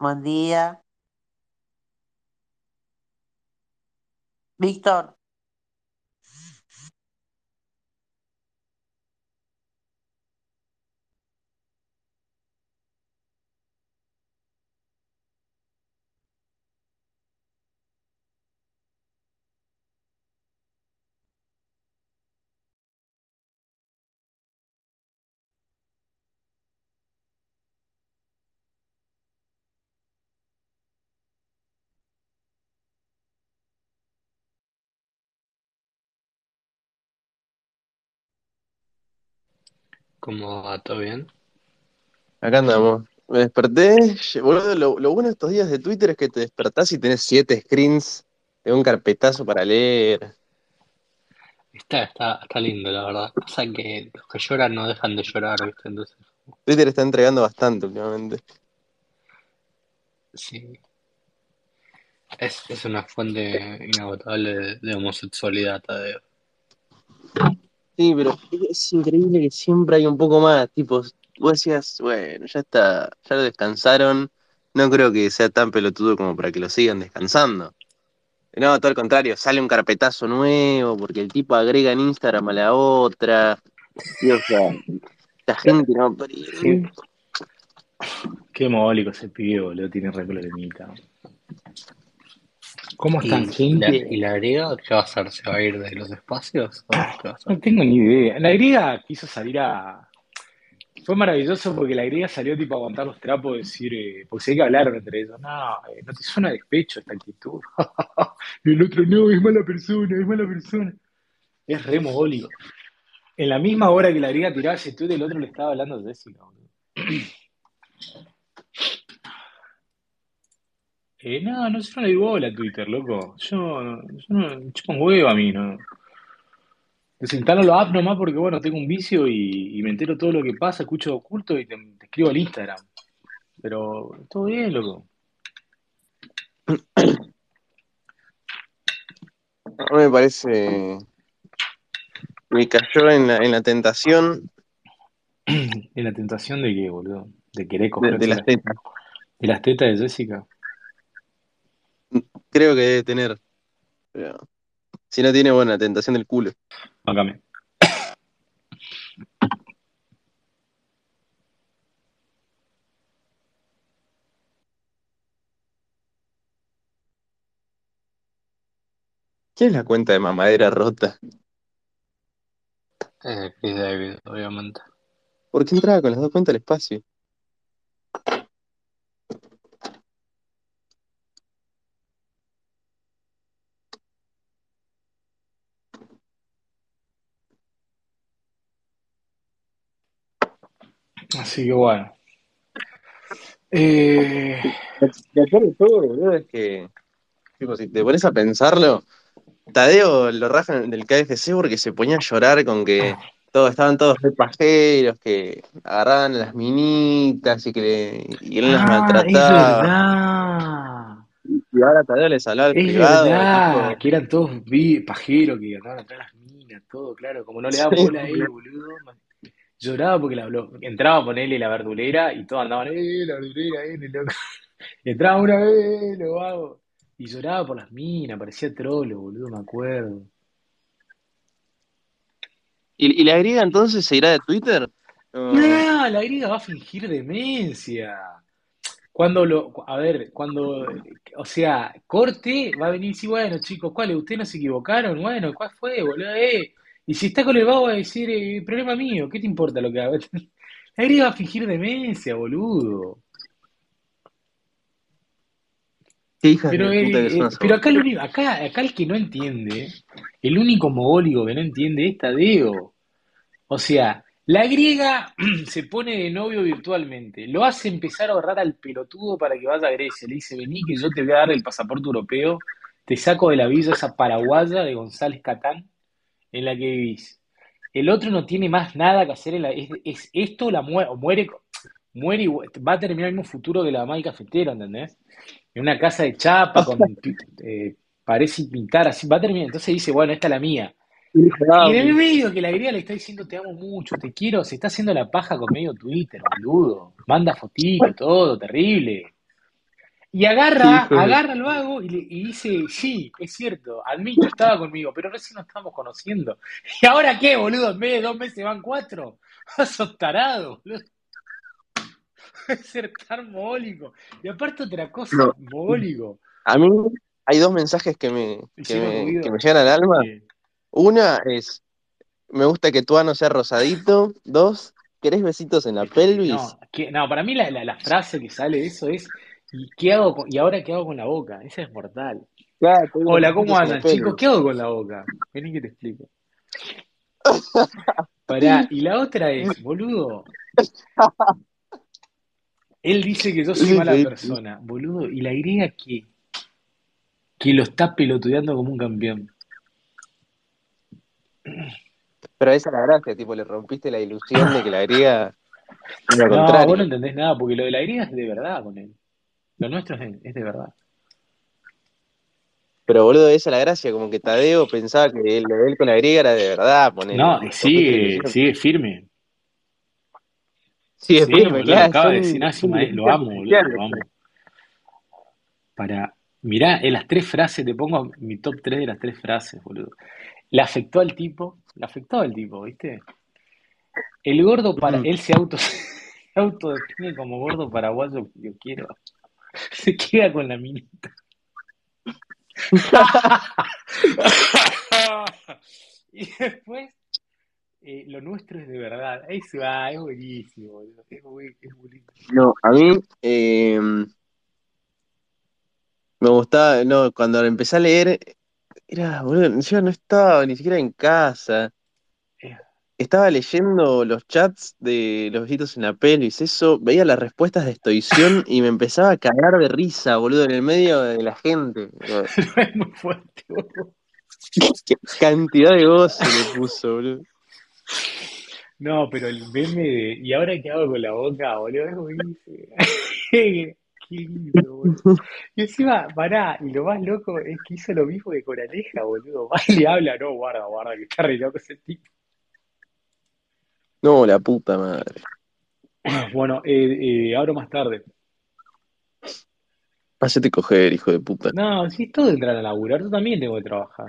Buen día. Víctor, ¿Cómo va? ¿Todo bien? Acá andamos. Me desperté, boludo, lo, lo bueno de estos días de Twitter es que te despertás y tenés siete screens de un carpetazo para leer. Está, está, está lindo, la verdad. Pasa que los que lloran no dejan de llorar, ¿viste? Entonces, Twitter está entregando bastante últimamente. sí, es, es una fuente inagotable de, de homosexualidad, Tadeo. Sí, pero es increíble que siempre hay un poco más. Tipo, vos decías, bueno, ya está, ya lo descansaron. No creo que sea tan pelotudo como para que lo sigan descansando. No, todo al contrario, sale un carpetazo nuevo porque el tipo agrega en Instagram a la otra. Y, o sea, la gente no. Qué, mogólico ese pibe, boludo, tiene re problemita. ¿Cómo están, ¿Y, y la, gente? y la griega qué va a hacer? ¿Se va a ir de los espacios? ¿O qué va a hacer? No tengo ni idea. La griega quiso salir a... Fue maravilloso porque la griega salió tipo a aguantar los trapos y decir, eh, porque se hay que hablar entre ellos. No, eh, no te suena despecho esta actitud. Y el otro, no, es mala persona, es mala persona. Es re mogólico. En la misma hora que la griega tiraba tweet, el otro le estaba hablando a Jessica, boludo. Eh, no, no, yo no le bola a Twitter, loco. Yo, yo no, chupa un huevo a mí, ¿no? Desinstalo la app nomás porque, bueno, tengo un vicio y, y me entero todo lo que pasa, escucho oculto y te, te escribo al Instagram. Pero todo bien, loco. No me parece. Me cayó en la, en la tentación En la tentación de qué, boludo. De querer de, cogerse de las, tetas. de las tetas de Jessica. Creo que debe tener. Pero si no tiene, bueno, la tentación del culo. Bácame. ¿Quién es la cuenta de mamadera rota? Eh, Chris David, obviamente. ¿Por qué entraba con las dos cuentas al espacio? Así que bueno. Eh, Lo peor de todo, boludo, es que, tipo, si te pones a pensarlo, Tadeo lo rajan del KFC porque se ponía a llorar con que todos estaban todos pajeros, que agarraban a las minitas y que le- y él las Ah, es maltrataba. verdad. Y ahora Tadeo les hablaba al Es privado, verdad, tipo, que eran todos pajeros que andaban atrás las minas, todo, claro, como no le sí, bola a él, boludo, man. Lloraba porque la habló. Entraba a ponerle la verdulera y todos andaban, eh, la verdulera, eh, loco. Entraba una vez, lo hago. Y lloraba por las minas, parecía trolo, boludo, me acuerdo. ¿Y, y la griega entonces se irá de Twitter? No. La griega va a fingir demencia. Cuando lo, a ver, cuando, o sea, corte, va a venir y decir, bueno, chicos, ¿cuál? ¿Ustedes no se equivocaron? Bueno, ¿cuál fue, boludo? Eh? Y si está con el vago va a decir, eh, problema mío, ¿qué te importa lo que haga? La griega va a fingir demencia, boludo. Qué Pero, de puta eh, que son eh, esas pero acá, el único, acá, acá el que no entiende, el único mogólico que no entiende es Tadeo. O sea, la griega se pone de novio virtualmente, lo hace empezar a ahorrar al pelotudo para que vaya a Grecia. Le dice, vení que yo te voy a dar el pasaporte europeo, te saco de la villa esa paraguaya de González Catán en la que vivís. El otro no tiene más nada que hacer, en la- es, es esto la muere, o muere, muere y va a terminar el mismo futuro que la mamá del cafetero, ¿entendés? En una casa de chapa con eh, pared sin pintar, así va a terminar. Entonces dice, bueno, esta es la mía. Y en el medio que la griega le está diciendo te amo mucho, te quiero, se está haciendo la paja con medio Twitter, boludo. Manda fotitos, todo, terrible. Y agarra, de- agarra al vago y, le- y dice, sí, es cierto, admito, estaba conmigo, pero recién nos estamos conociendo. ¿Y ahora qué, boludo? En vez de dos meses van cuatro. Sos tarado, boludo. Puede ser tan mogólico. Y aparte otra cosa, No. mogólico. A mí hay dos mensajes que me, que me, que me llegan al alma. Una es, me gusta que tu ano sea rosadito. Dos, ¿querés besitos en la pelvis? no, que- no, para mí la, la- la frase que sale de eso es, ¿y qué hago con- y ahora qué hago con la boca? Esa es mortal. Claro, Hola, ¿cómo andan, chicos? ¿Qué hago con la boca? Vení que te explico. Pará, y la otra es, boludo. Él dice que yo soy mala persona, boludo. ¿Y la griega qué? Que lo está pelotudeando como un campeón. Pero esa es la gracia, tipo, le rompiste la ilusión de que la griega No, contrario. vos no entendés nada, porque lo de la griega es de verdad con él. Lo nuestro es de, es de verdad. Pero boludo, esa es la gracia, como que Tadeo pensaba que él, lo de él con la griega era de verdad, ponele. No, y sigue, ilusión. sigue firme. Sí, Sí, después boludo, claro, acaba de decir, "Ah, sí, maestro, lo amo, boludo, lo amo. Para, mirá, en las tres frases, te pongo mi top 3 de las tres frases, boludo. Le afectó al tipo, le afectó al tipo, ¿viste? El gordo para, Mm. él se auto, se autodefine como gordo paraguayo yo quiero. Se queda con la minita. Y después, eh, lo nuestro es de verdad. Eso, ah, es buenísimo, boludo. Es, muy- es buenísimo. No, a mí eh, me gustaba, no, cuando empecé a leer, era, boludo, yo no estaba ni siquiera en casa. Estaba leyendo los chats de los besitos en la pelvis, eso, veía las respuestas de estoición y me empezaba a cagar de risa, boludo, en el medio de la gente. Boludo. no es muy fuerte, boludo. Qué cantidad de gozo le puso, boludo. No, pero el meme de. ¿Y ahora qué hago con la boca, boludo? Es buenísimo. Qué lindo, boludo. Y encima, pará, y lo más loco es que hizo lo mismo que con Aleja, boludo. Va y le habla, no, guarda, guarda, que está re loco ese tipo. No, la puta madre. Bueno, eh, eh, abro más tarde. Hacete coger, hijo de puta. No, si es todo entrar a laburar, yo también tengo que trabajar.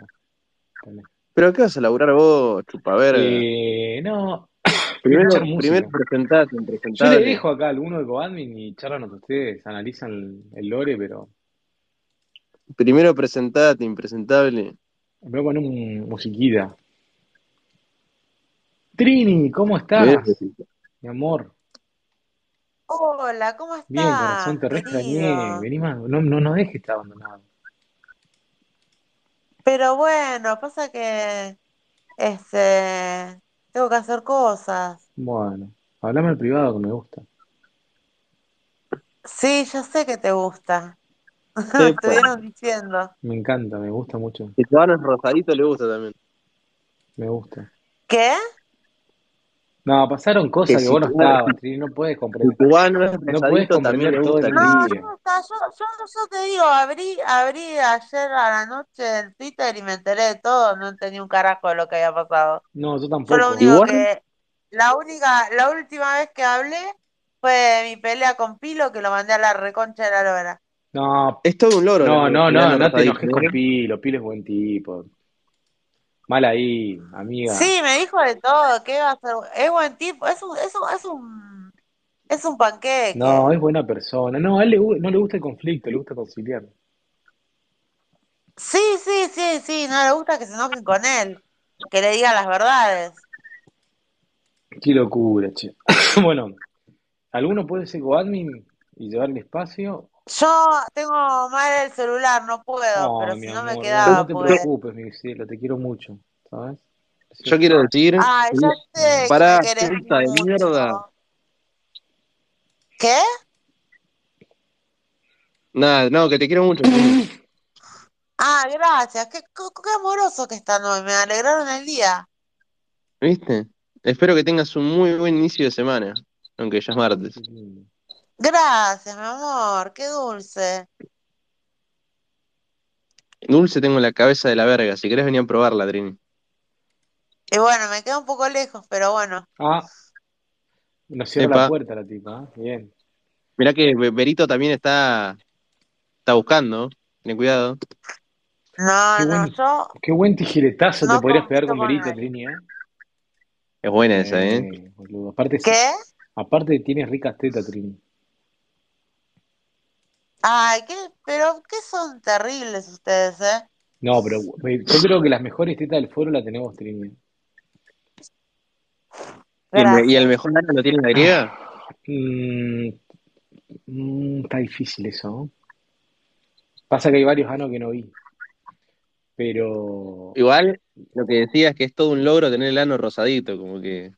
También. ¿Pero qué vas a laburar vos, chupaverga? Eh, no, primero, primero presentate, Yo le dejo acá a alguno de Coadmin y charlan entre ustedes, analizan el, el lore, pero Primero presentate, impresentable. me voy a poner un musiquita. Trini, ¿cómo estás? Mi amor. Hola, ¿cómo Bien, corazón, estás, te re? Vení más, no, no nos dejes estar abandonado. Pero bueno, pasa que este tengo que hacer cosas. Bueno, hablame al privado que me gusta. Sí, ya sé que te gusta. Estuvieron diciendo. Me encanta, me gusta mucho. Si tu ano es rosadito, le gusta también. Me gusta. ¿Qué? No, pasaron cosas Que que si vos no estabas, no puedes comprender. tu ano es No puedes comprender todo el No, no yo, yo, yo te digo, abrí, abrí ayer a la noche el Twitter y me enteré de todo, no entendí un carajo de lo que había pasado. No, yo lo tampoco. único Igual, que, la única, la última vez que hablé fue de mi pelea con Pilo, que lo mandé a la reconcha de la lora. No, es todo un loro. no, no, no, ano no te enojes con. Pilo. Pilo es buen tipo. Mal ahí, amiga. Sí, me dijo de todo, que iba a ser, es buen tipo, es un, es un, es un, es un panqueque. No, es buena persona. No, a él le no le gusta el conflicto, le gusta conciliar. Sí, sí, sí, sí, no le gusta que se enojen con él, que le digan las verdades. Qué locura, che. Bueno, ¿alguno puede ser coadmin y llevar el espacio? Yo tengo mal el celular, no puedo, pero si no me amor, quedaba, no te preocupes, mi cielo, te quiero mucho, ¿sabes? Yo quiero decir, Ay, ya sé que querés puta de mierda. ¿Qué? nada, no, que te quiero mucho. Ah, gracias, qué, qué, qué amoroso que están hoy, me alegraron el día. ¿Viste? Espero que tengas un muy buen inicio de semana, aunque ya es martes. Gracias, mi amor, qué dulce. Dulce tengo la cabeza de la verga, si querés venir a probarla, Trini. Y bueno, me queda un poco lejos, pero bueno. Ah, nos cierra Epa. la puerta la tipa, ¿eh? Bien. Mirá que Be- Berito también está está buscando. Ten cuidado. No, Qué no, buen, yo qué buen tijeretazo te podrías pegar con nadie. Trini, ¿eh? Es buena esa, ¿eh? Eh, boludo. Aparte, ¿Qué? aparte tienes ricas tetas, Trini. Ay, qué, pero qué son terribles ustedes, ¿eh? No, pero yo creo que las mejores tetas del foro las tenemos, Trini. ¿Y el, y mejor ano lo tiene la griega? Mm, mm, está difícil eso, ¿no? Pasa que hay varios anos que no vi. Pero, Igual, lo que decía es que es todo un logro tener el ano rosadito, como que.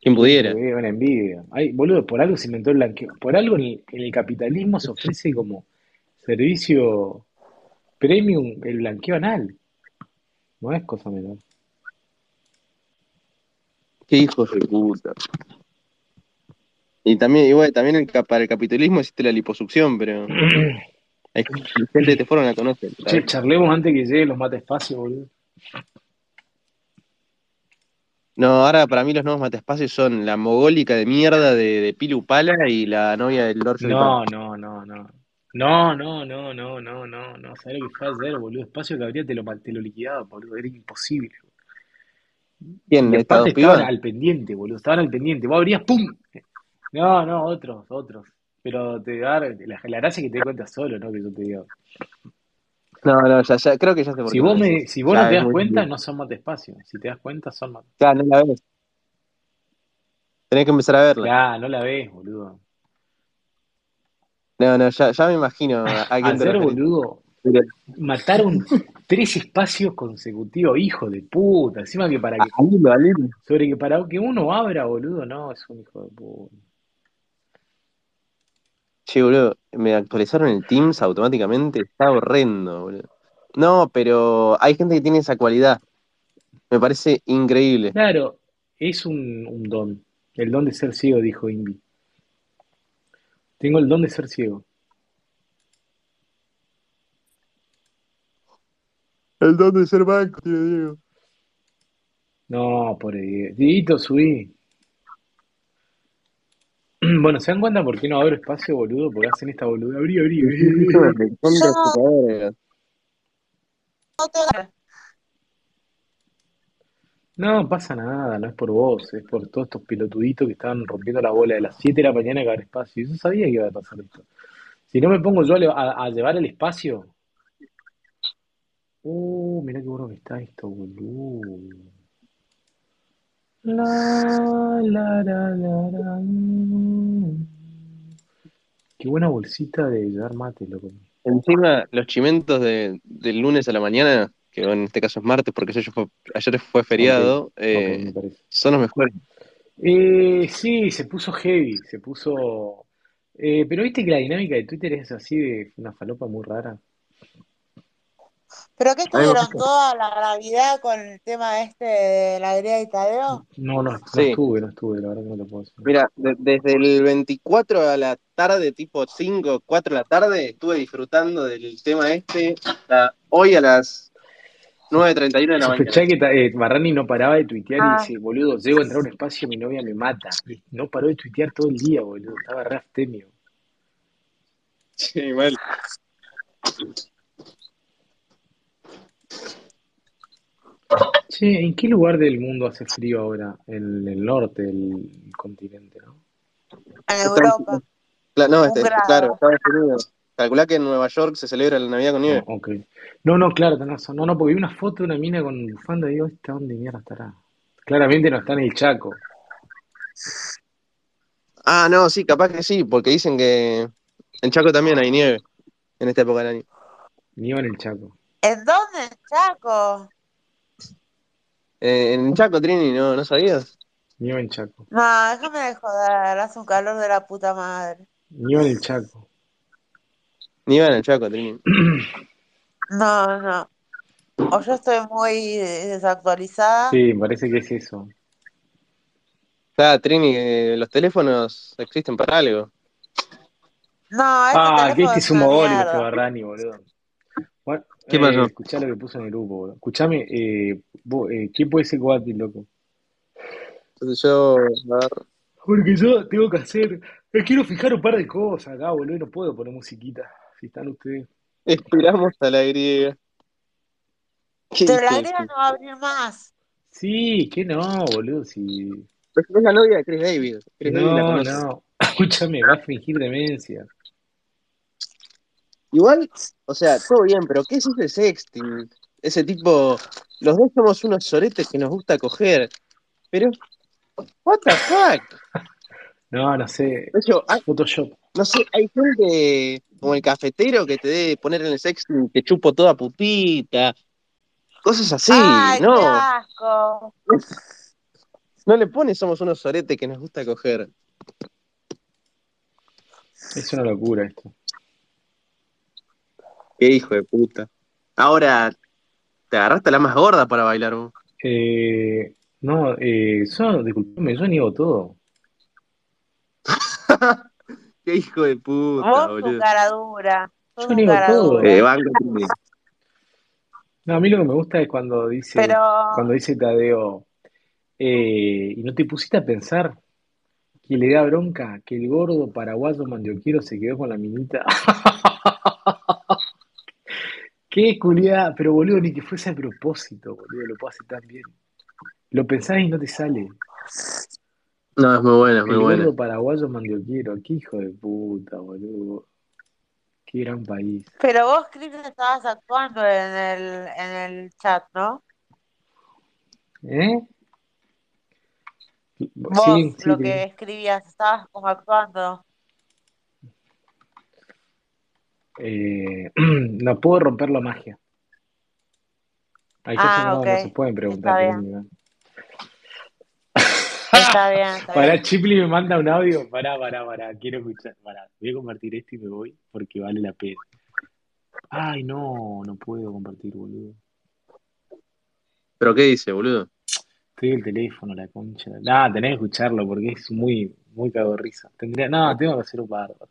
¿Quién ¿Quién pudiera? puede? Una envidia. Ay, boludo, por algo se inventó el blanqueo. Por algo en el, en el capitalismo se ofrece como servicio premium el blanqueo anal. No es cosa menor. Qué hijos de puta. Y también, igual, también el, para el capitalismo existe la liposucción, pero hay gente de este foro no la conoce. Che, ¿sabes? charlemos antes que lleguen los mata espacios, boludo. No, ahora para mí los nuevos mataespacios son la mogólica de mierda de, de Pilu Pala y la novia del Lord No, no, no, no. No, no, no, no, no, no, no. ¿Sabes lo que fue ayer, boludo? Espacio que habría te lo, te lo liquidaba, boludo. Era imposible. ¿Quién? Y ¿Estas aparte dos estaban al pendiente, boludo. Estaban al pendiente. Vos abrías, ¡pum! No, no, otros, otros. Pero te da, la, la gracia es que te des cuenta solo, ¿no? Que yo te digo. No, no, ya, ya, creo que ya sé por Si vos, me si vos Ya no te das cuenta, no son mate espacio. Si te das cuenta, son mate. Ya, no la ves. Tenés que empezar a verla. Ya, no la ves, boludo. No, no, ya, ya me imagino a, quién referís. boludo, Pero mataron tres espacios consecutivos, hijo de puta. Encima que para que, sobre que para que uno abra, boludo, no, es un hijo de puta. Che, boludo, me actualizaron el Teams automáticamente, está horrendo, boludo. No, pero hay gente que tiene esa cualidad. Me parece increíble. Claro, es un, un don. El don de ser ciego, dijo Invi. Tengo el don de ser ciego. El don de ser banco, tío Diego. No, por Dieguito, subí. Bueno, ¿se dan cuenta por qué no abro espacio, boludo? Porque hacen esta boluda. Abrí, abrí. Verga. no pasa nada, no es por vos, es por todos estos pelotuditos que estaban rompiendo la bola de las 7 de la mañana que abre espacio. Yo sabía que iba a pasar esto. Si no me pongo yo a, le- a- a llevar el espacio. Uh, mirá qué bueno que está esto, boludo. La, la, la, la, la. Qué buena bolsita de llevar mate, loco. Encima, los chimentos de, del lunes a la mañana, que en este caso es martes, porque ayer fue, ayer fue Ok, feriado, ok, eh, son los mejores. Eh, sí, se puso heavy, se puso... eh, pero viste que la dinámica de Twitter es así de una falopa muy rara. ¿Pero qué tuvieron toda la gravedad con el tema este de la griega y Tadeo? No, no, no Sí. estuve, no estuve, la verdad que no te puedo decir. Mira, de- desde el 24 a la tarde, tipo 5, 4 de la tarde, estuve disfrutando del tema este hasta hoy a las 9.31 de la mañana. que ta- eh, Barrani no paraba de tuitear y Ah, dice, boludo, llego a entrar a un espacio y mi novia me mata. Y no paró de tuitear todo el día, boludo, estaba re abstemio. Sí, mal. Che, ¿en qué lugar del mundo hace frío ahora? En el norte del continente, ¿no? en Europa, no, este, claro. Estados Unidos. Calculá que en Nueva York se celebra la Navidad con No, nieve. ok. No, no, claro, tenés razón. No, no, porque vi una foto de una mina con bufanda y digo, ¿esta dónde mierda estará? Claramente no está en el Chaco. Ah, no, sí, capaz que sí, porque dicen que en Chaco también hay nieve en esta época del año. Ni iba en el Chaco. ¿En dónde? ¿En Chaco? Eh, en Chaco, Trini, ¿no, no sabías? Ni iba en Chaco. No, déjame de joder, hace un calor de la puta madre. Ni iba en el Chaco. Ni en Chaco, Trini. No, no. O yo estoy muy desactualizada. Sí, parece que es eso. Claro, Trini, eh, los teléfonos existen para algo. No, este Ah, que teléfono este es un mogólico, este. Barrani, boludo. ¿Qué eh, pasó? escuchá lo que puso en el grupo, boludo. Escuchame, eh, vos, eh, ¿quién puede ser Coati, loco? Entonces yo, Porque yo tengo que hacer. Me quiero fijar un par de cosas acá, boludo, y no puedo poner musiquita. si están ustedes. Esperamos a la griega. Pero la griega no va a abrir más. Sí, que no, boludo, si... Pero Es la novia de Chris David. Chris David la No, no. Escúchame, va a fingir demencia. Igual, o sea, todo bien, pero ¿qué es ese sexting? Ese tipo, los dos somos unos soretes que nos gusta coger. Pero, what the fuck? No, no sé. De hecho, hay- Photoshop. no sé, hay gente como el cafetero que te debe poner en el sexting, te chupo toda putita. Cosas así, Ay, qué no. asco. No le pones somos unos soretes que nos gusta coger. Es una locura esto. Qué hijo de puta. Ahora, te agarraste a la más gorda para bailar vos. Eh, no, eh, yo, disculpame, yo niego todo. Qué hijo de puta, Vos tu boludo. cara dura. Yo niego todo. Eh, banco. No, a mí lo que me gusta es cuando dice, Pero cuando dice Tadeo, eh, y no te pusiste a pensar que le da bronca que el gordo paraguayo mandioquero se quedó con la minita. Qué culiada, pero boludo, ni que fuese a propósito, boludo, lo puedo hacer tan bien. Lo pensás y no te sale. No, es muy buena, es muy gordo paraguayo mandioquero, qué hijo de puta, boludo. Qué gran país. Pero vos, Chris, estabas actuando en el, en el chat, ¿no? ¿Eh? Vos, Sí, sí, lo sí. que escribías, estabas como actuando. Eh, no puedo romper la magia. Hay cosas que Ah, no, ok. no se pueden preguntar. Está bien. un Está bien, está Pará, bien. Chipli me manda un audio. Pará, pará, pará. Quiero escuchar. Pará, voy a compartir esto y me voy porque vale la pena. Ay, no, no puedo compartir, boludo. ¿Pero qué dice, boludo? Estoy el teléfono, la concha. Nada, tenés que escucharlo porque es muy, muy cago de risa. Tendría, no, tengo que hacer un bárbaro.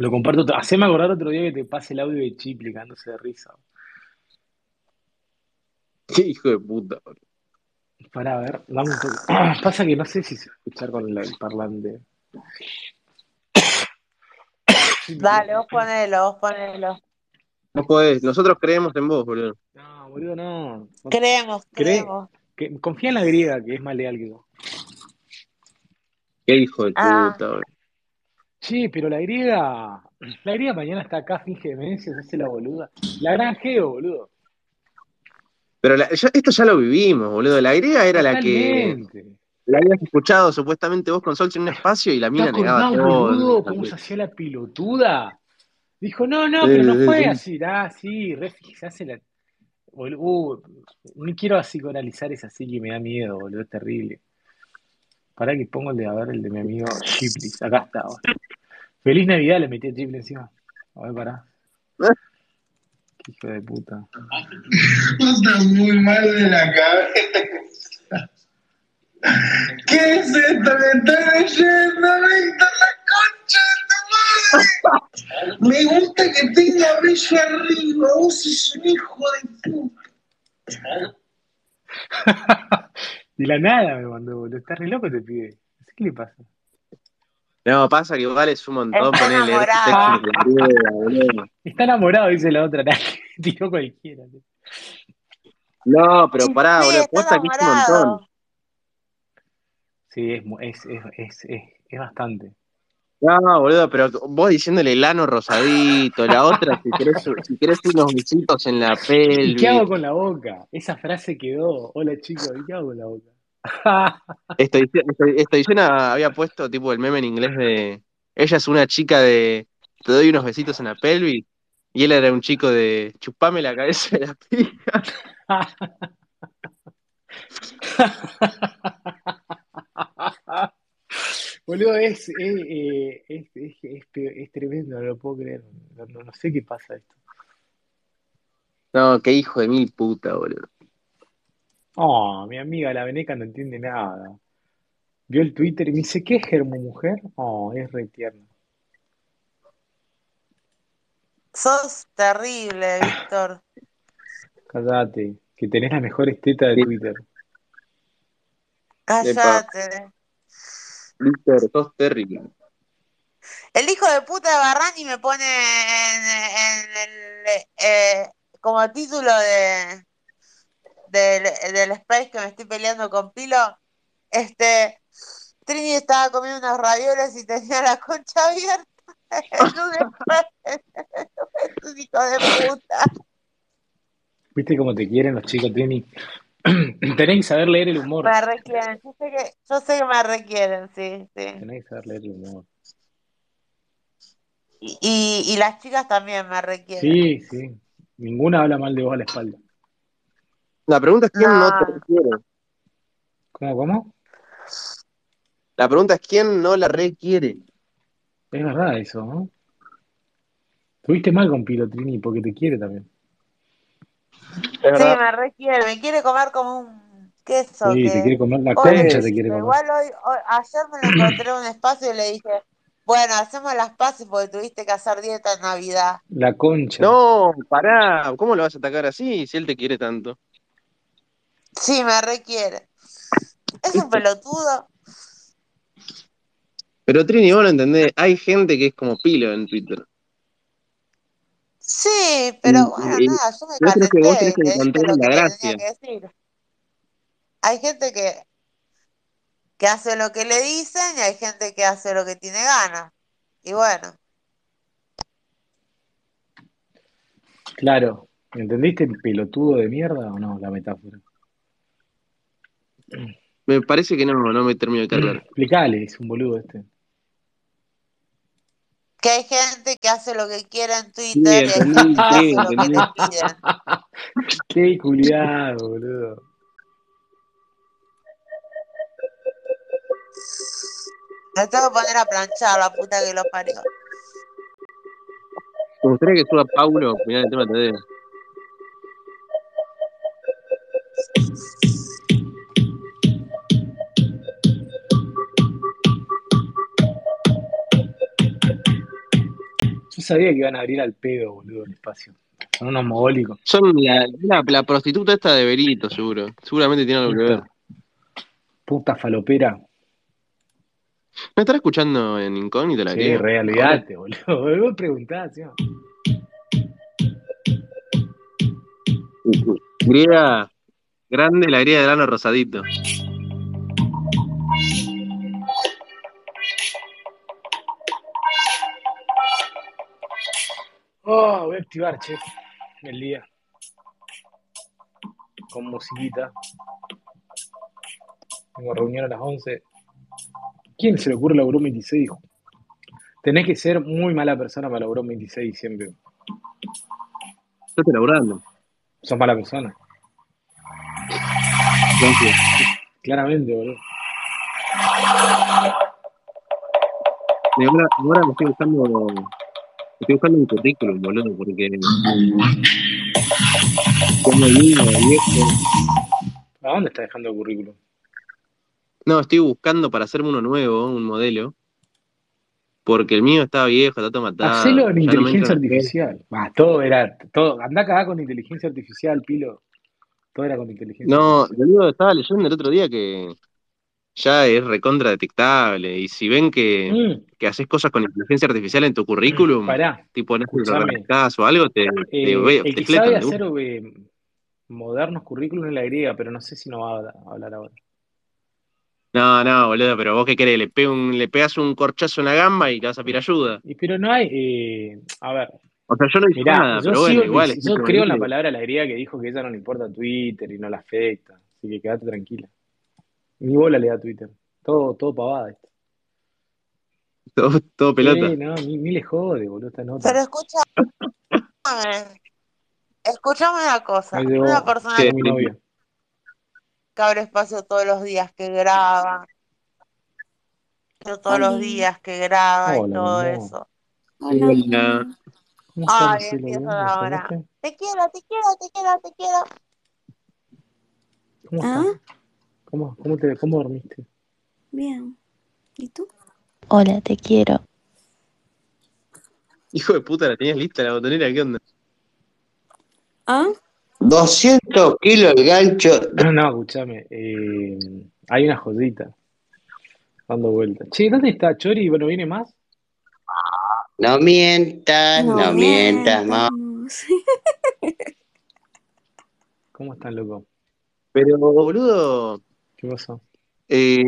Lo comparto. otro- Haceme acordar otro día que te pase el audio de Chipli cagándose de risa. Qué hijo de puta, boludo. Para ver, dame un. Pasa que no sé si se va a escuchar con el parlante. Dale, vos ponelo, vos ponelo. No podés, nosotros creemos en vos, boludo. No, boludo, no. Creemos, Cree- creemos. que- confía en la griega, que es más leal que vos. Qué hijo de Ah. puta, boludo. Sí, pero la griega. La griega mañana está acá, finge demencia, se hace la boluda. La gran geo, boludo. Pero la- ya- esto ya lo vivimos, boludo. La griega era la que la habías escuchado supuestamente vos con Sol en un espacio y la ¿Te mina negaba todo. boludo, cómo se hacía la pilotuda? Dijo, no, no, pero no fue sí. así. Ah, sí, se hace la. Uh, no quiero así coralizar esa así que me da miedo, boludo, es terrible. Para que pongo el de, a ver, el de mi amigo Chiplis. Acá está, boludo. Feliz Navidad le metí a Chiplis encima. A ver, pará. Qué hijo de puta. Está muy mal de la cabeza. ¿Qué es esto que está leyendo, Víctor? La concha de tu madre. Me gusta que tenga brillo arriba. Vos sos un hijo de puta. De la nada me mandó, boludo. Está re loco te pide. No sé qué le pasa. No, pasa que igual es un montón Está ponerle enamorado. Está enamorado, dice la otra. Tiró cualquiera. No, pero pará, Sí, boludo. está Posta que es un montón. Sí, es, es, es, es, es, es bastante. No, boludo, pero vos diciéndole el ano rosadito, la otra, si querés, si querés unos besitos en la ¿Y qué hago pelvis. con la boca? Esa frase quedó. Hola chicos, ¿y qué hago con la boca? Esta edición, esta- esta edición había puesto tipo el meme en inglés de ella es una chica de te doy unos besitos en la pelvis y él era un chico de chupame la cabeza de la pija. Boludo, es, es, eh, es, tremendo, no lo puedo creer. No, no- no sé qué pasa esto. No, qué hijo de mil puta, boludo. Oh, mi amiga la veneca no entiende nada. Vio el Twitter y me dice, ¿qué es germo mujer? Oh, es re tierno. Sos terrible, Víctor. Cállate, que tenés la mejor esteta de. Twitter. Cállate. Víctor, sos terrible. El hijo de puta de Barrani me pone en, en el, eh, como título de del, del Space que me estoy peleando con Pilo. Este, Trini estaba comiendo unos ravioles y tenía la concha abierta. Es un hijo de puta. ¿Viste cómo te quieren los chicos, Trini? Tenés que saber leer el humor. Me requieren. Yo sé que, yo sé que me requieren, sí, sí. Tenés que saber leer el humor. Y, y, y las chicas también me requieren. Sí, sí. Ninguna habla mal de vos a la espalda. La pregunta es quién no No. te requiere. ¿Cómo, cómo? La pregunta es quién no la requiere. Es verdad eso, ¿no? Tuviste mal con Pilo, Trini, porque te quiere también. Sí, me requiere. Me quiere comer como un queso Sí, te que quiere comer la concha, te quiere comer. igual hoy, hoy- ayer me lo encontré en un espacio y le dije, bueno, hacemos las paces porque tuviste que hacer dieta en Navidad. La concha. No, pará. ¿Cómo lo vas a atacar así si él te quiere tanto? Sí, me requiere. Es un ¿Viste? pelotudo. Pero Trini, vos no entendés. Hay gente que es como pilo en Twitter. Sí, Y, pero bueno, y- nada, yo me yo creo que vos calenté tenés que encontrar lo la gracia. que decir. Hay gente que, que hace lo que le dicen y hay gente que hace lo que tiene ganas. Y bueno, Claro. ¿Entendiste el pelotudo de mierda o no? La metáfora. Me parece que no, no me termino de cargar. Explicale, es un boludo este. que hay gente que hace lo que quiere en Sí, Twitter y hay entendí, gente que hace sí, lo que le entendí. piden. Qué culiado, boludo. Me tengo que poner a planchar la puta que lo parió. Me gustaría que suba Paulo opinar el tema de Yo sabía que iban a abrir al pedo, boludo, el espacio. Son unos mogólicos. Son la, la, la prostituta esta de Berito, seguro. Seguramente tiene algo que ver. Puta, falopera. ¿Me estará escuchando en incógnito la Sí, griega? re, Ahora. olvidate, boludo. Vos preguntás, ¿sí? Griega grande, la griega de lano rosadito. Oh, voy a activar, che, el día. Con musiquita. Tengo reunión a las 11. ¿Quién se le ocurre la Broma 26? Tenés que ser muy mala persona para la Broma 26 de diciembre. Yo estoy laburando. Sos mala persona. Entonces, Claramente, boludo. y ahora, ahora me estoy buscando. Estoy buscando un currículum, boludo, porque. Como niño, viejo. ¿A dónde estás dejando el currículum? No, estoy buscando para hacerme uno nuevo, un modelo. Porque el mío estaba viejo, está todo matado. Hacelo en no inteligencia artificial. Ah, todo era. Todo. Andá acá con inteligencia artificial, pilo. Todo era con inteligencia No, artificial. boludo, estaba leyendo el otro día que ya es recontra detectable. Y si ven que, Mm, que haces cosas con inteligencia artificial en tu currículum, pará. tipo no o algo, te, te, Eh, ve- el te que fletan sabe de una. hacer eh, modernos currículum es la griega, pero no sé si no va a hablar, ahora. No, no, boludo, pero vos qué querés, le, un- le pegas un corchazo en la gamba y le vas a pedir ayuda. Y, pero no hay. eh, a ver, O sea, yo no hice mirá, nada, yo, pero bueno, igual. yo creo en la palabra la griega que dijo que ella no le importa Twitter y no la afecta. Así que quédate tranquila. Ni bola le da Twitter. Todo, todo pavada esto. Todo, todo pelota. Sí, no, ni, ni le jode, boludo, esta nota. Pero escúchame, escúchame una cosa. Llegó, Una persona llegó mi novia. que abre espacio todos los días, que graba, todos los días que graba y todo eso. Hola. Hola. ¿Cómo estás, Ay, empiezo ¿Bien? ¿Me ahora. Te quiero, te quiero, te quiero, te quiero. ¿Cómo ¿Ah? estás? ¿Cómo, cómo, te, ¿Cómo dormiste? Bien. ¿Y tú? Hola, te quiero. Hijo de puta, la tenías lista la botonera, ¿qué onda? ¿Ah? 200 kilos el gancho. No, escúchame. eh, hay una joyita dando vueltas. Che, ¿dónde está Chori? Bueno, ¿viene más? No mientas, No no mientas, no. ¿Cómo están, loco? Pero, boludo, ¿Qué pasó? eh,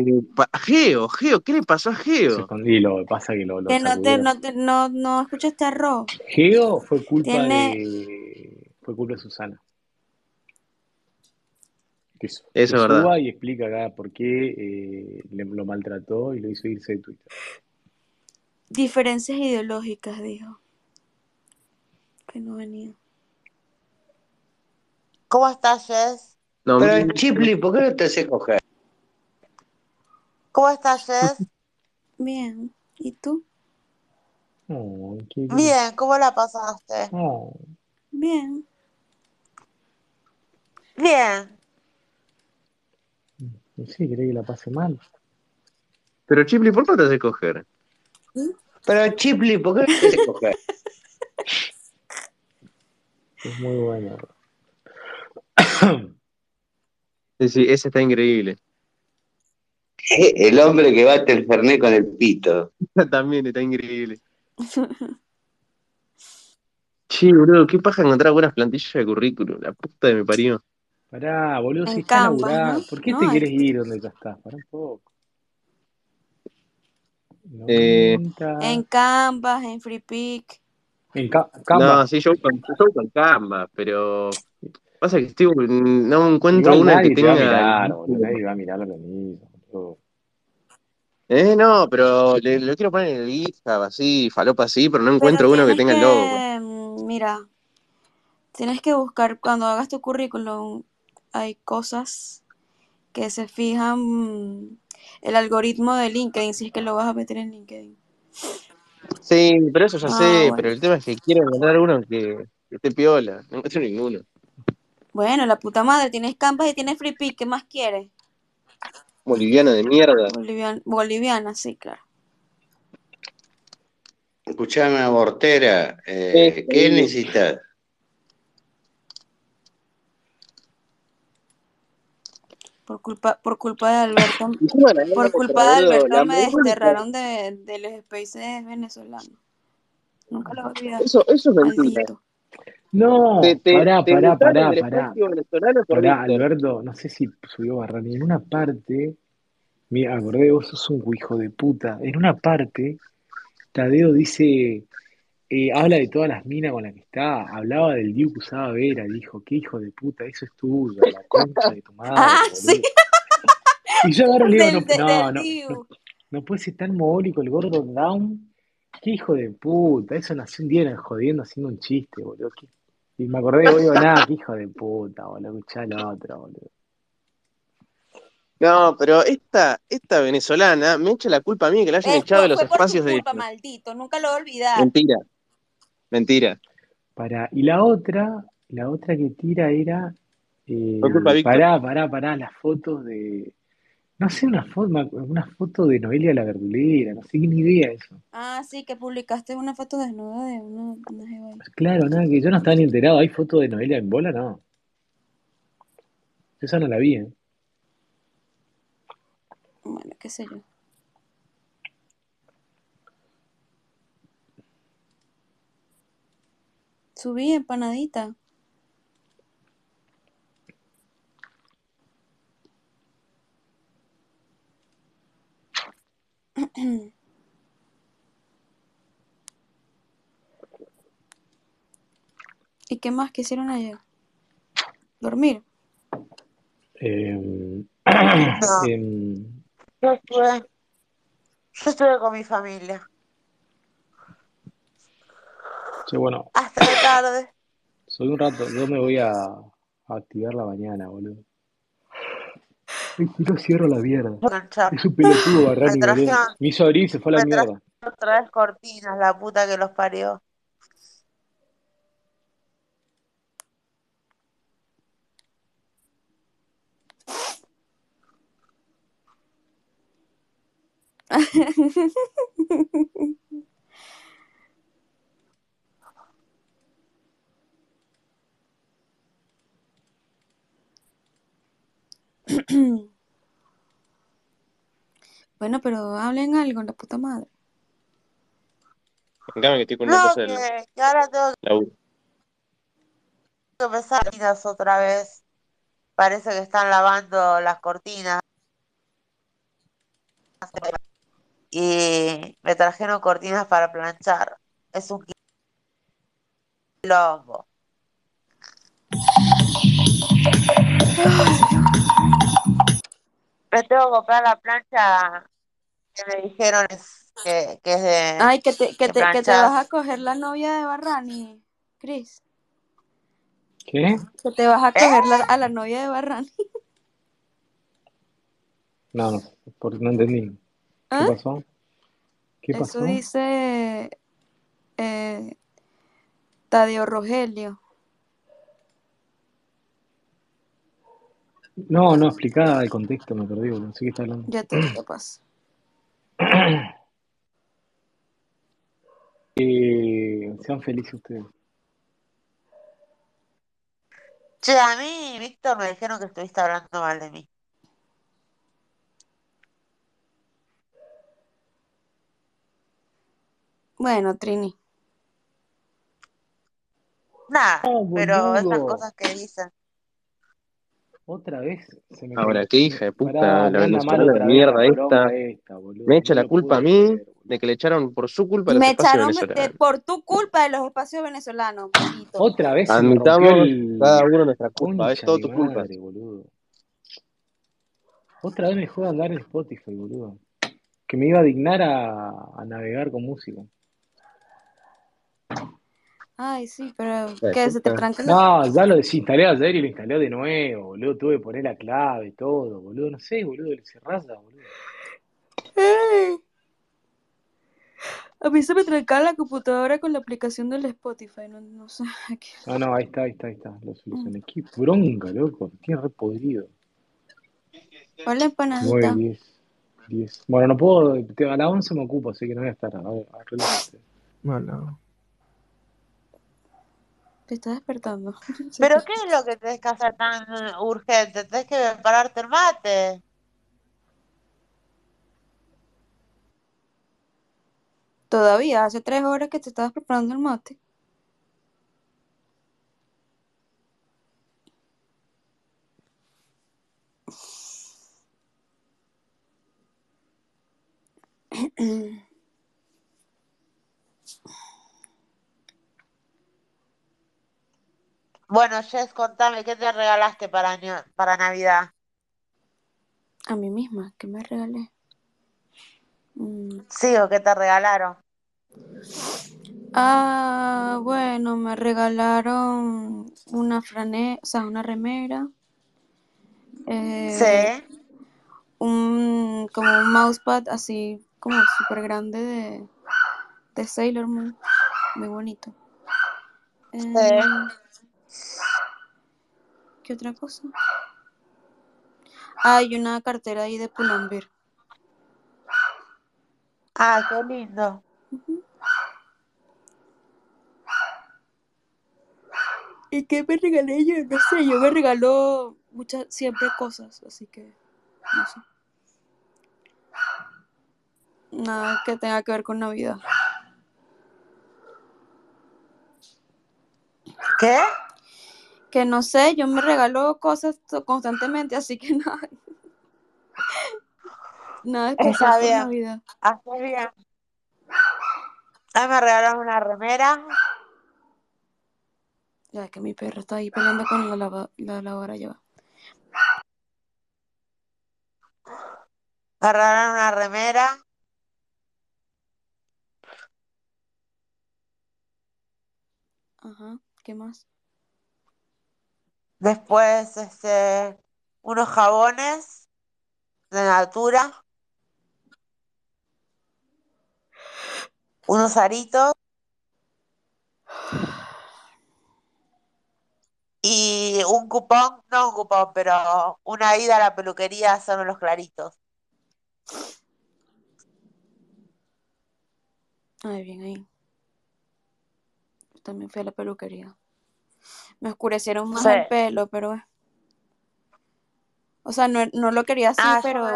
Geo, Geo, ¿qué le pasó a Se Geo? escondí, lo que pasa que lo, lo Que no te, no te, no, no escuchaste arroz. Geo fue culpa Tiene, de. Fue culpa de Susana. Que, Eso que es verdad. y explica acá por qué eh, le- lo maltrató y lo hizo irse de Twitter. diferencias ideológicas, dijo. Que no venía. ¿Cómo estás, Jess? No, Pero mi- Chipli, ¿por qué no te haces coger? ¿Cómo estás, Jess? Bien. ¿Y tú? Oh, qué. Bien, ¿cómo la pasaste? Oh, Bien. Bien. no sé, ¿querés que la pase mal? Pero Chipli, ¿por qué no te haces coger? ¿Mm? Pero Chipli, ¿por qué no te haces coger? Es muy bueno. Sí, sí, ese está increíble. El hombre que bate el fernet con el pito. También está increíble. Che, boludo, qué paja encontrar buenas plantillas de currículum. La puta de me parió. Pará, boludo, si En está Canvas, laburada, ¿no? ¿por qué No, te es- querés ir donde ya estás? Pará un poco. No Eh. En Canvas, en Free Pick. En Ca- No, sí, yo voy con, yo voy con Canva, pero pasa que estoy, no encuentro Igual una que nadie te va a tenga. mirar, boludo. Nadie va a mirar lo mismo. Eh, no, pero le, lo quiero poner en el GitHub, así, falopa así, pero no Pero encuentro uno que tenga el logo. que, mm, mira, tienes que buscar, cuando hagas tu currículum, hay cosas que se fijan mm, el algoritmo de LinkedIn, si es que lo vas a meter en LinkedIn. Sí, pero eso ya Ah, sé, bueno. pero el tema es que quiero encontrar uno que, que esté piola. No encuentro ninguno. Bueno, la puta madre, tienes Canvas y tienes Free Pick, ¿qué más quieres? Boliviano de mierda. Bolivian- boliviana, sí, claro. Escuchame, abortera, eh, ¿qué necesitas? Por culpa, por culpa de Alberto, por culpa de Alberto me desterraron de, de los spaces venezolanos. Nunca lo voy a olvidar. Eso, eso es mentira. Maldito. No, Te, te, pará, te pará, pará, pará. espacio venezolano por Pará. Alberto, no sé si subió Barrani. En una parte, mira, acordé, vos sos un hijo de puta. En una parte, Tadeo dice, eh, habla de todas las minas con las que está. Hablaba del Diu que usaba Vera. Dijo, qué hijo de puta, eso es tuyo, la concha de tu madre, Ah, sí, boludo. Y yo agarro y le digo, no, no, no, no, no puede ser tan mogólico el gordo Down. Qué hijo de puta, eso nació un día jodiendo haciendo un chiste, boludo. ¿Qué- Y me acordé, digo, nada, qué hijo de puta, boludo, escuchá el otro, boludo. No, pero esta, esta venezolana me echa la culpa a mí que la hayan echado de los fue por tu espacios de culpa, maldito. Nunca lo voy a olvidar. Mentira, mentira. Para, y la otra, la otra que tira era, eh, culpa de Víctor. pará, pará, pará, las fotos de, no sé, una foto, una foto de Noelia la verdulera, no sé, ni idea eso. Ah, sí, que publicaste una foto desnuda de una, una ahí. Claro, nada, que yo no estaba ni enterado, ¿hay foto de Noelia en bola? No, esa no la vi, ¿eh? Bueno, qué sé yo. Subí empanadita. ¿Y qué más que hicieron ayer? Dormir. Em, No, em, yo estuve, yo estuve con mi familia. bueno, Hasta la tarde. soy un rato, yo me voy a, a activar la mañana, boludo. Quiero cierro la mierda. Es un pelotudo Me Barrani, boludo. trajeron, Me hizo abrir y se fue a la me mierda. otra vez cortinas, la puta que los parió. Bueno, pero hablen algo, la puta madre. En cambio, que estoy con una No, cosa que, ahora tengo laburo. que empezar las cortinas otra vez. Parece que están lavando las cortinas. Y me trajeron cortinas para planchar. Es un quilombo. Me tengo que comprar la plancha que me dijeron es- que, que es de Ay, que te, que te, que te vas a coger la novia de Barrani, Cris. ¿Qué? Que te vas a ¿Eh? coger la- a la novia de Barrani. No, no, porque no entendí. ¿Qué ¿Ah? pasó? ¿Qué Eso pasó? dice eh, Tadeo Rogelio. No, no, explicaba el contexto, me perdí. No sé qué está hablando. Ya te digo, pasa. Eh, sean felices ustedes. Che, a mí, Víctor, me dijeron que estuviste hablando mal de mí. Bueno, Trini. Nada, pero esas cosas que dicen. Otra vez se me Ahora, qué hija de puta, Pará, la venezolana de mierda esta. esta, boludo. Me echa No la culpa a mí boludo. de que le echaron por su culpa los Me espacios echaron de- por tu culpa de los espacios venezolanos. Otra vez Admitamos el... cada uno nuestra culpa, es Concha todo de tu mi culpa. madre, boludo. Otra vez me dejó de andar en Spotify, boludo. Que me iba a dignar a, a navegar con música. Ay, sí, pero que se te la... No, ya lo desinstalé ayer y lo instalé de nuevo, boludo. Tuve que poner la clave y todo, boludo. No sé, boludo, se raya, boludo. Ay. A mí se me tranca la computadora con la aplicación del Spotify, no, no sé. qué- No, no, ahí está, ahí está, ahí está. Lo Mm. solucioné. Qué bronca, loco. Qué re podrido. Hola, 9, empanadita. 10, 10. Bueno, no puedo. te- A las 11 me ocupo, así que no voy a estar. A ver. Bueno. Te estás despertando. ¿Pero qué es lo que tenés que hacer tan eh, urgente? Tenés que prepararte el mate. Todavía, hace tres horas que te estabas preparando el mate. Bueno, Jess, contame, ¿qué te regalaste para, año- para Navidad? A mí misma, ¿qué me regalé? Mm, Sí, ¿o qué te regalaron? Ah, bueno, me regalaron una franela, o sea, una remera, eh, Sí. un, como un mousepad así, como súper grande de, de Sailor Moon, muy bonito. Sí. ¿Qué otra cosa? Hay una cartera ahí de Pull&Bear. Ah, qué lindo. ¿Y qué me regalé yo? No sé, yo me regalo muchas, siempre cosas, así que no sé. Nada que tenga que ver con Navidad. ¿Qué? Que no sé, yo me regalo cosas constantemente, así que nada, nada especial Está por bien. Navidad. Haces bien. A mí me regalaron una remera. Ya que mi perro está ahí peleando con la, lava- la lavadora ya va. Me regalaron una remera. Ajá, ¿qué más? Después, este, unos jabones de Natura. Unos aritos. Y un cupón, no un cupón, pero una ida a la peluquería hacerme los claritos. Ay, bien ahí. También fui a la peluquería. Me oscurecieron más Sí. el pelo, pero... eh. O sea, no, no lo quería así, Ah, pero...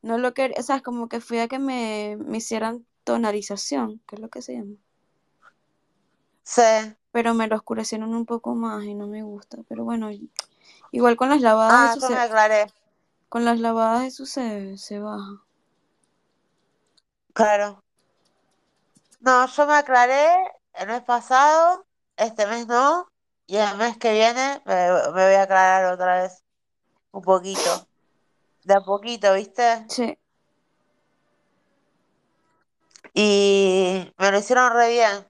No lo quería... O sea, es como que fui a que me, me hicieran tonalización, que es lo que se llama. Sí. Pero me lo oscurecieron un poco más y no me gusta. Pero bueno, igual con las lavadas Ah, eso me se, aclaré. con las lavadas eso se, se baja. Claro. No, yo me aclaré el mes pasado, este mes no, y el mes que viene me, me voy a aclarar otra vez. Un poquito. De a poquito, ¿viste? Sí. Y me lo hicieron re bien.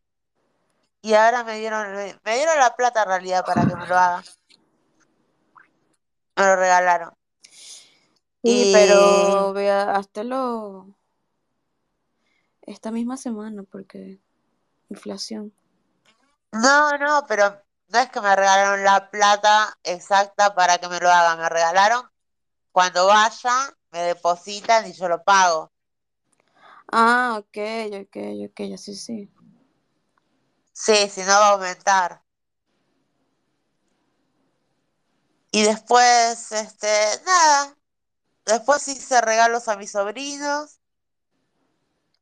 Y ahora me dieron, me, dieron la plata en realidad para que me lo haga. Me lo regalaron. Sí, Y pero vea, háztelo esta misma semana porque inflación. No, no, pero no es que me regalaron la plata exacta para que me lo haga. Me regalaron cuando vaya, me depositan y yo lo pago. Ah, ok, ok, ok, ya sí, sí. Sí, si no va a aumentar. Y después, este, nada. Después hice regalos a mis sobrinos.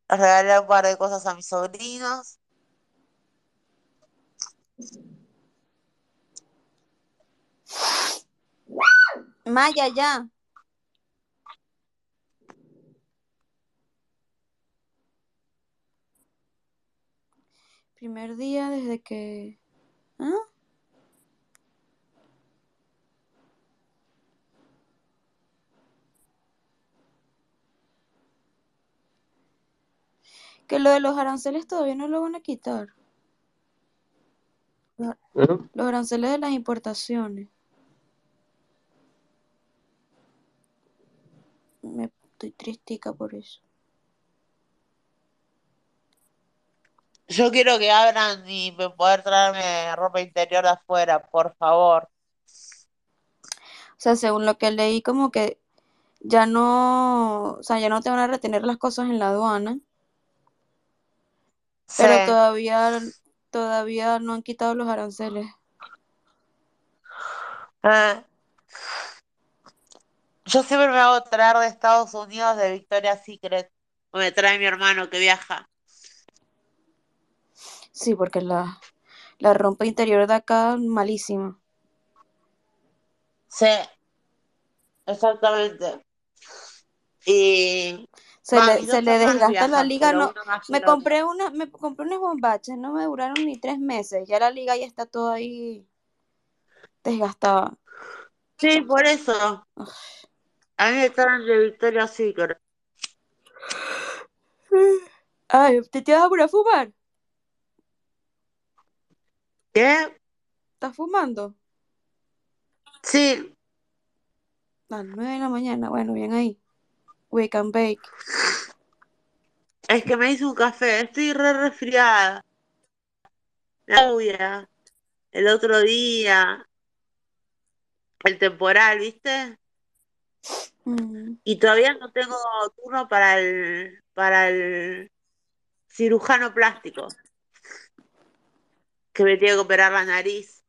Les regalé un par de cosas a mis sobrinos. Maya, ya. Primer día desde que... ¿Ah? Que lo de los aranceles todavía no lo van a quitar. Los ¿Eh? los aranceles de las importaciones. Me estoy tristica por eso. Yo quiero que abran y poder traerme ropa interior de afuera, por favor. O sea, según lo que leí, como que ya no, o sea, ya no te van a retener las cosas en la aduana, pero todavía, todavía no han quitado los aranceles. Eh, yo siempre me hago traer de Estados Unidos de Victoria's Secret. O me trae mi hermano que viaja. Sí, porque la, la ropa interior de acá, malísima. Sí, exactamente. Y Se le, se le desgasta la liga. No, me que compré una, me compré unas bombaches, no me duraron ni tres meses. Ya la liga ya está toda ahí desgastada. Sí, por eso. Ugh. A mí me traen de Victoria's Secret. Ay, ¿te, te vas a fumar? ¿Qué? ¿Estás fumando? Sí, A las nueve de la mañana. Bueno, bien ahí. Wake and bake. es que me hice un café. Estoy re resfriada. La lluvia. El otro día. El temporal, ¿viste? Mm, Y todavía no tengo turno para el, para el cirujano plástico, que me tiene que operar la nariz.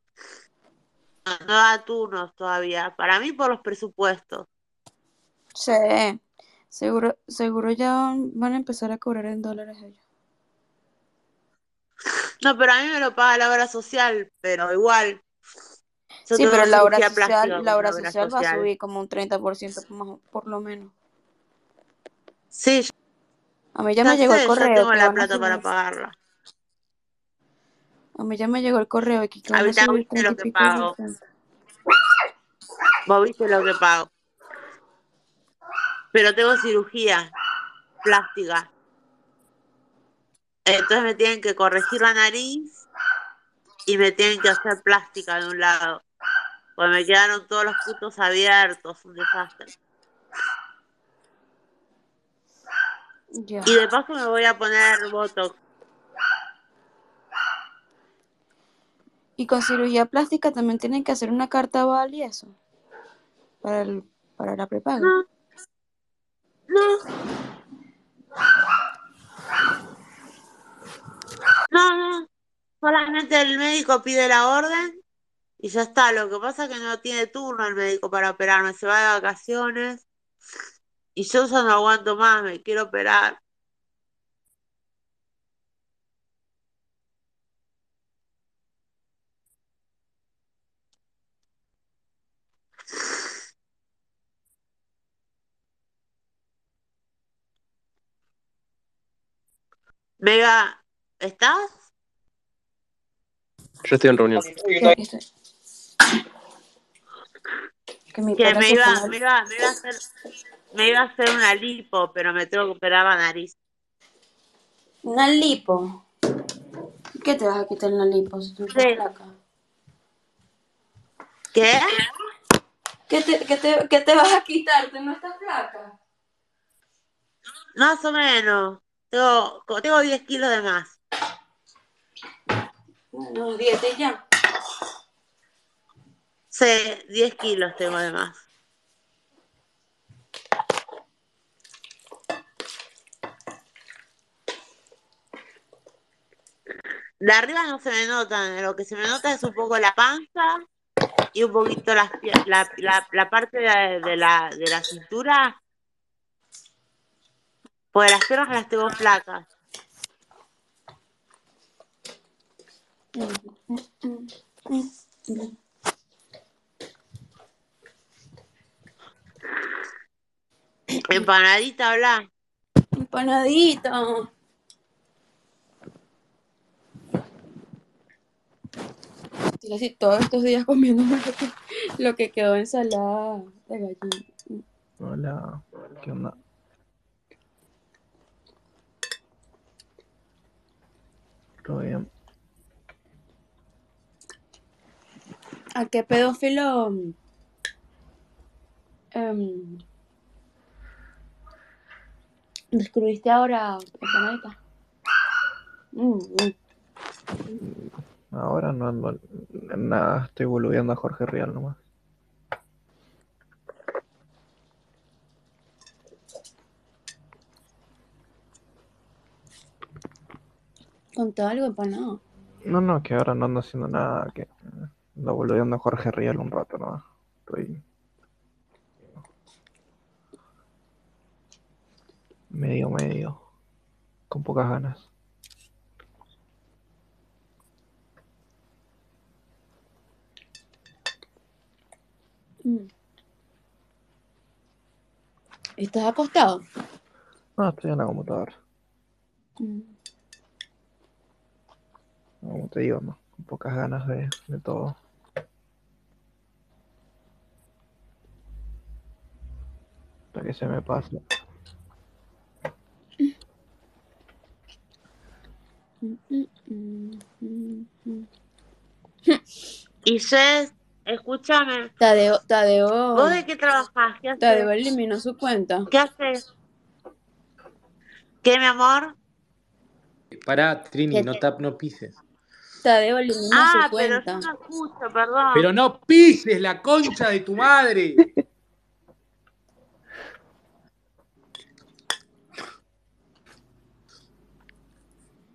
No, no da turnos todavía. Para mí por los presupuestos. sí. Seguro, seguro ya van a empezar a cobrar en dólares ellos. No, pero a mí me lo paga la obra social, pero igual. Sí, pero la obra social, la obra social va a subir como un 30% más por lo menos. Sí, A mí ya me llegó el correo tengo la plata para pagarla. A mí ya me llegó el correo aquí A mí ya viste 30 lo que pago. Vos viste lo que pago. Pero tengo cirugía plástica. Entonces me tienen que corregir la nariz y me tienen que hacer plástica de un lado. Pues me quedaron todos los putos abiertos, un desastre. Y de paso me voy a poner Botox. Y con cirugía plástica también tienen que hacer una carta aval y eso. Para, el, para la prepaga. No, no, no, no. Solamente el médico pide la orden y ya está, lo que pasa es que no tiene turno el médico para operarme, se va de vacaciones y yo ya no aguanto más, me quiero operar. Mega, ¿estás? Yo estoy en reunión. Sí que mi Que pata me iba, me iba, me iba a hacer, me iba a hacer una lipo, pero me tengo que operar la nariz. Una lipo. ¿Qué te vas a quitar en la lipo si tú Sí. flaca? ¿Qué? ¿Qué te, qué, te, ¿Qué te vas a quitar? ¿Tú no estás flaca? Más o menos. Tengo, tengo 10 kilos de más. Bueno, dieta y ya. Sí, 10 kilos tengo de más. De arriba no se me nota, lo que se me nota es un poco la panza y un poquito la, la, la parte de, de la, de la cintura. Pues las piernas las tengo flacas. Empanadita, habla. Empanadita. Estoy así todos estos días comiendo lo que, lo que quedó de ensalada de gallina. Hola, ¿qué onda? Todo bien. ¿A qué pedófilo em, descubriste ahora, empanadita? Mm, mm. Ahora no ando en nada, estoy boludeando a Jorge Real nomás. Conté algo empanado. No, no, que ahora no ando haciendo nada, que ando boludeando a Jorge Real un rato nomás. Estoy medio, medio, con pocas ganas. Mm. ¿Estás acostado? No, estoy en la computadora. Mm. Como te digo, no, con pocas ganas de, de todo. Hasta que se me pase. Mm, mm, mm, mm, mm. Y Jess, escúchame. Tadeo, ¿Vos Tadeo, de qué trabajás? ¿Qué Tadeo eliminó su cuenta. ¿Qué haces? ¿Qué, mi amor? Pará, Trini, ¿Qué no, tap, no pises. Tadeo eliminó Ah, su pero yo cuenta. no escucho, perdón. Pero no pises la concha de tu madre.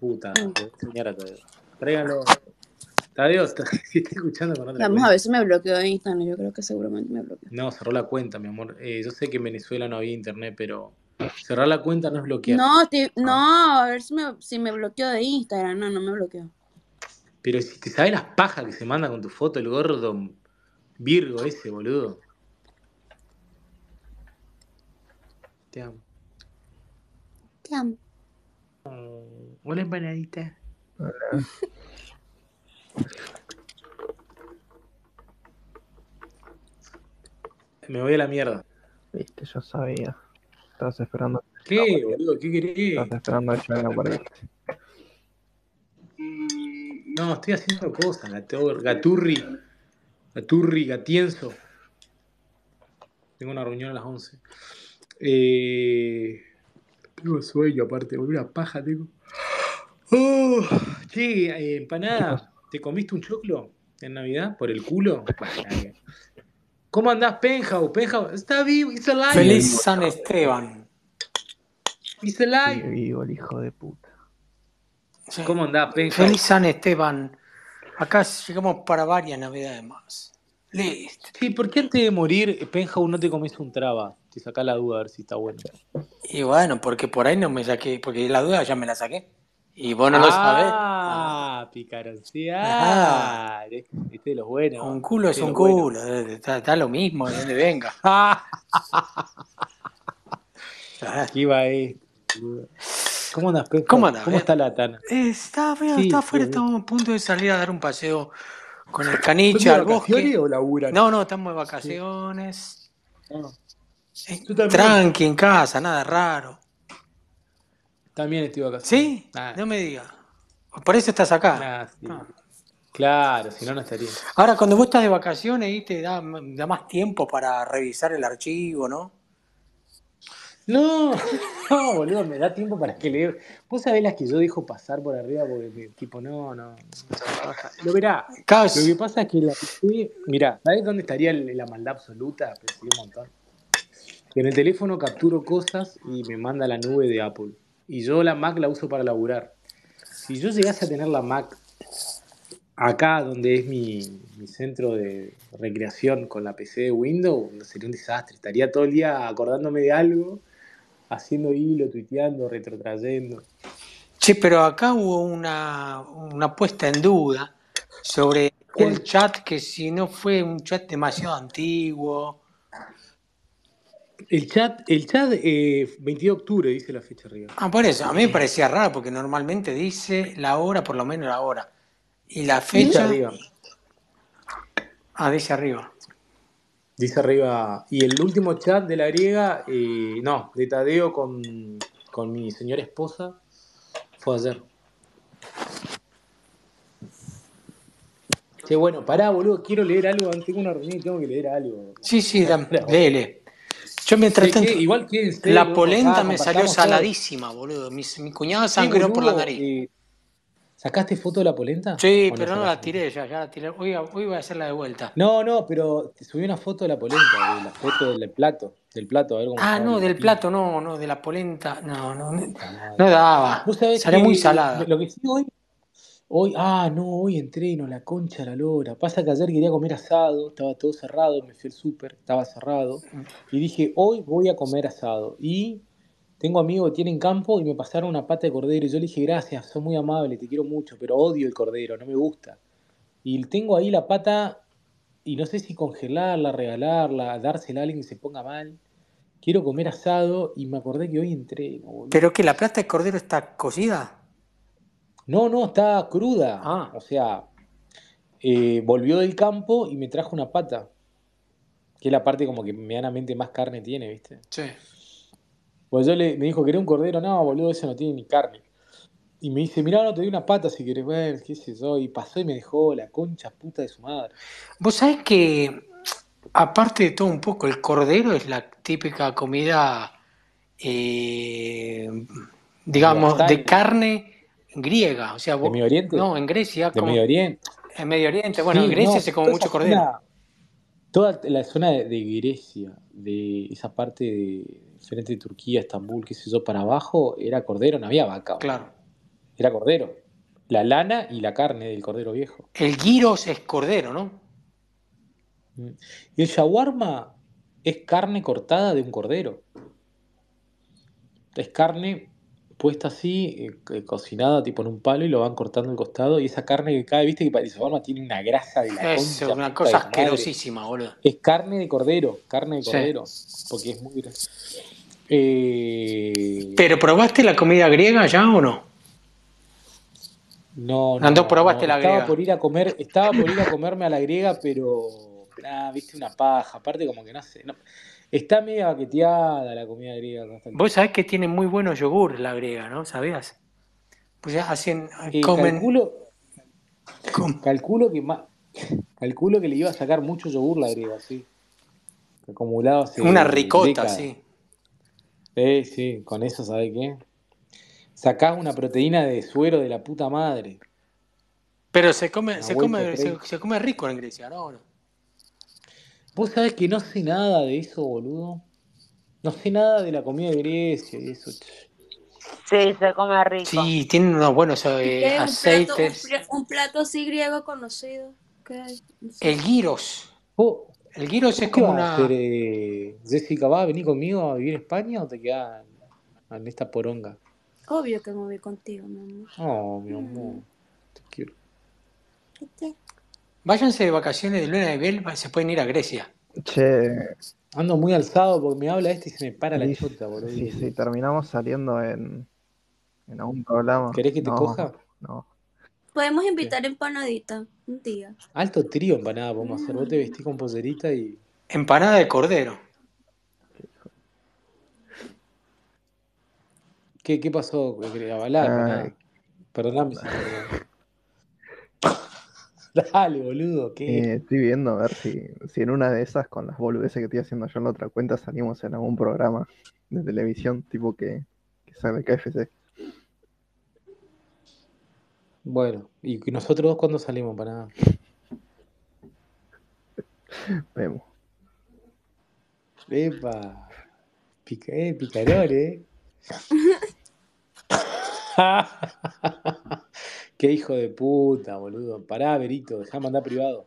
Puta, Mm. te voy a enseñar a Tadeo. Tráiganlo. Tadeo, está- si está escuchando con otra Vamos a si me bloqueó de Instagram. Yo creo que seguramente me bloqueó. No, cerró la cuenta, mi amor. Eh, yo sé que en Venezuela no había internet, pero cerrar la cuenta no es bloquear. No, estoy- no, a ver si me, si me bloqueó de Instagram. No, no me bloqueó. Pero si te sabes las pajas que se manda con tu foto, el gordo Virgo ese, boludo. Te amo. Te amo. Hola, empanadita. Me voy a la mierda. Viste, yo sabía. Estabas esperando, ¿Qué, boludo? ¿Qué querés? estabas esperando que yo venga por ahí. No, estoy haciendo cosas, gaturri, gaturri, gatienzo. Tengo una reunión a las 11. Eh, tengo sueño aparte, una paja tengo. Oh, che, eh, empanada, ¿te comiste un choclo en Navidad por el culo? ¿Cómo andás, Penjau? Penjau, está vivo, it's alive. Feliz San Esteban. It's alive. Sigue vivo el hijo de puta. Sí. ¿Cómo andás, Penjau? Feliz San Esteban. Acá llegamos para varias navidades más. Listo. Sí, ¿por qué antes de morir, Penjau, no te comes un traba? Te saca la duda a ver si está bueno. Y bueno, porque por ahí no me saqué, porque la duda ya me la saqué. Y vos no lo sabés. Ah, picaroncía. Ajá. Este de los buenos. Un culo es Este de un culo, eh, está, está lo mismo, de donde venga. Ah, Ah, aquí va esto. ¿Cómo andas, Pepa? ¿Cómo andás? ¿Cómo está la Tana? Eh, está Sí, está afuera, bien. estamos a punto de salir a dar un paseo con el ¿Son caniche al bosque. o laburan? No, no, estamos de Sí. vacaciones. Ah, Eh. Tranqui en casa, nada raro. También de vacaciones. ¿Sí? Ah, No me digas. Por eso estás acá. nah, sí. Ah. Claro, si no, no estaría. Ahora, cuando vos estás de vacaciones, ahí te da, da más tiempo para revisar el archivo, ¿no? No, no, boludo, me da tiempo para que lea. Vos sabés las que yo dejo pasar por arriba porque, me- tipo, no, no. Lo verá. Lo que pasa es que la mirá, ¿sabés dónde estaría la maldad absoluta? Pensé un montón. Que en el teléfono capturo cosas y me manda la nube de Apple. Y yo la Mac la uso para laburar. Si yo llegase a tener la Mac acá, donde es mi, mi centro de recreación con la PC de Windows, sería un desastre. Estaría todo el día acordándome de algo, haciendo hilo, tuiteando, retrotrayendo. Che, pero acá hubo una, una puesta en duda sobre el chat, que si no fue un chat demasiado antiguo. El chat, el chat eh, 22 de octubre, dice la fecha arriba. Ah, por eso, a mí me parecía raro, porque normalmente dice la hora, por lo menos la hora. Y la Dice fecha, arriba. ah, dice arriba. Dice arriba. Y el último chat de la griega, eh, no, de Tadeo con, con mi señora esposa, fue ayer. Che, bueno, pará, boludo, quiero leer algo. Tengo una reunión y tengo que leer algo. Sí, sí, dam- Pará, boludo. léele. Yo mientras tanto, que igual quédense, la polenta me salió saladísima, boludo. Mi, mi cuñada sangró por la nariz. eh, ¿sacaste foto de la polenta? Sí, ¿O no pero no la tiré, ya, ya la tiré. Hoy, hoy voy a hacerla de vuelta. No, no, pero te subí una foto de la polenta, de la foto del plato, del plato, a ver cómo Ah, no, el del plato, no, no, de la polenta, no, no, no, madre. no daba. Salió muy salada. lo que sí hoy, hoy, ah, no, hoy entreno, la concha de la lora. Pasa que ayer quería comer asado, estaba todo cerrado, me fui al súper, estaba cerrado. Y dije, hoy voy a comer asado. Y tengo amigos que tienen campo y me pasaron una pata de cordero. Y yo le dije, gracias, sos muy amable, te quiero mucho, pero odio el cordero, no me gusta. Y tengo ahí la pata y no sé si congelarla, regalarla, dársela a alguien que se ponga mal. Quiero comer asado y me acordé que hoy entreno, boludo. ¿Pero que la plata de cordero está cocida? No, no, está cruda. Ah, O sea, eh, volvió del campo y me trajo una pata, que es la parte como que medianamente más carne tiene, ¿viste? sí. Pues yo le, me dijo, ¿querés un cordero? No, boludo, eso no tiene ni carne. Y me dice, mirá, no te doy una pata si querés ver, qué sé yo. Y pasó y me dejó la concha puta de su madre. Vos sabés que, aparte de todo un poco, el cordero es la típica comida, eh, digamos, de carne griega. O sea, de Medio Oriente, no, en Grecia, de como Medio Oriente. en Medio Oriente, bueno, en Grecia no, se come mucho cordero. zona, toda la zona de, de Grecia, de esa parte de frente de Turquía, Estambul, qué sé yo, para abajo, era cordero, no había vaca. Claro. Era cordero. La lana y la carne del cordero viejo. El gyros es cordero, ¿no? Mm. Y el shawarma es carne cortada de un cordero. Es carne puesta así, eh, co- cocinada tipo en un palo y lo van cortando al costado. Y esa carne que cae, viste que el shawarma tiene una grasa de la Es concha una cosa asquerosísima, boludo. Es carne de cordero, carne de Sí. cordero. Porque es muy grasa. Eh, ¿Pero probaste la comida griega ya o no? no, No, no, probaste no. la Estaba griega. por ir a comer, estaba por ir a comerme a la griega, pero nada, viste una paja. Aparte como que no sé. no- Está media baqueteada la comida griega. Vos sabés que tiene muy buenos yogur la griega, ¿no? ¿Sabías? Pues ya hacen, Eh, comen, calculo, com- calculo que ma- calculo que le iba a sacar mucho yogur la griega, sí. Acumulado hace una ricota, décadas. sí. Sí, sí, con eso, ¿sabes qué? Sacás una proteína de suero de la puta madre. Pero se come, Una se come, se, se come rico en Grecia, ¿no? Vos sabés que no sé nada de eso, boludo. No sé nada de la comida de Grecia y eso. Sí, se come rico. Sí, tienen unos buenos eh, ¿Qué? Un plato, un, aceites. pla- un plato así griego conocido. ¿Qué hay? No sé. El gyros. ¿Vos, El gyros es qué como vas a hacer, una... eh, Jessica? ¿Vas a venir conmigo a vivir en España o te quedás en, esta poronga? Obvio que me voy contigo, mi amor. Oh, mi Mm, amor, te quiero. ¿viste? Váyanse de vacaciones de luna de miel, se pueden ir a Grecia. Che, Ando muy alzado porque me habla este y se me para la y chota, boludo. si, si terminamos saliendo en, En algún programa. ¿Querés que te No, coja? no. Podemos ¿Qué? invitar empanadita un día. Alto trío empanada podemos hacer. Vos te vestís con pollerita y. Empanada de cordero. ¿Qué, qué pasó? Avalá. Ay, Perdóname. Dale, boludo, ¿qué? eh, estoy viendo a ver si, si en una de esas, con las boludeces que estoy haciendo yo en la otra cuenta, salimos en algún programa de televisión, tipo que, que sale KFC. Bueno, ¿y nosotros dos cuándo salimos para nada? Vemos. Epa, pica, eh, picarón, eh. Qué hijo de puta, boludo. Pará, Berito, dejá de mandar privado.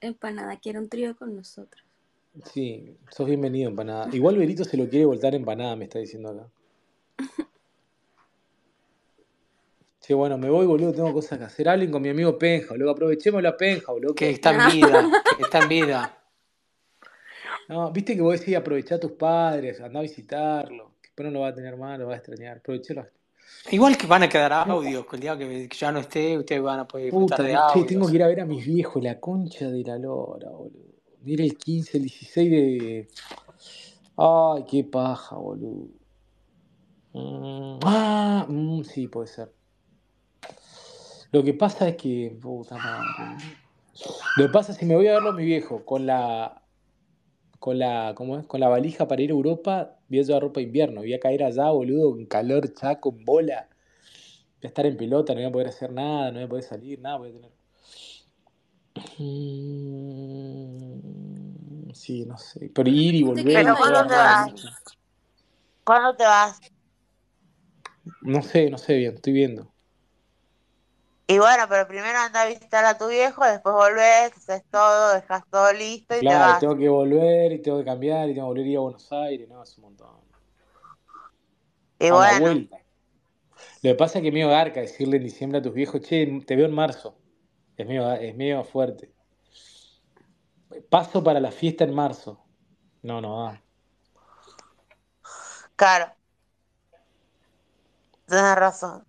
Empanada quiere un trío con nosotros. Sí, sos bienvenido, empanada. Igual Berito se lo quiere voltar empanada, me está diciendo acá. Che, bueno, me voy, boludo, tengo cosas que hacer. Hablen con mi amigo Penja, boludo. Aprovechemos la Penja, boludo. Que está en vida, que está en vida. No, viste que vos decís aprovechá a tus padres, andá a visitarlos. Que después no lo va a tener mal, lo va a extrañar. Aprovechalo. Igual que van a quedar audios, el día que ya no esté, ustedes van a poder Puta, de audios. tengo que ir a ver a mis viejos, la concha de la lora, boludo. Mira el 15, el 16 de. Ay, qué paja, boludo. Mm, ah, mm, sí, puede ser. Lo que pasa es que. Puta madre. Lo que pasa es que me voy a verlo a mi viejo con la. Con la, ¿cómo es? Con la valija para ir a Europa, voy a llevar ropa de invierno. Voy a caer allá, boludo, con calor, chaco, con bola. Voy a estar en pelota, no voy a poder hacer nada, no voy a poder salir, nada voy a tener. Mm, Sí, no sé. Pero ir y volver. Pero ¿cuándo te vas? ¿Cuándo te vas? no sé, no sé bien, estoy viendo. Y bueno, pero primero anda a visitar a tu viejo, después volvés, haces todo, dejas todo listo y te Claro, vas. tengo que volver y tengo que cambiar y tengo que volver a ir a Buenos Aires, no, es un montón. Y A la bueno, vuelta. Lo que pasa es que es medio garca decirle en diciembre a tus viejos, che, te veo en marzo. Es medio, es medio fuerte. Paso para la fiesta en marzo. No, no va. claro, tienes razón.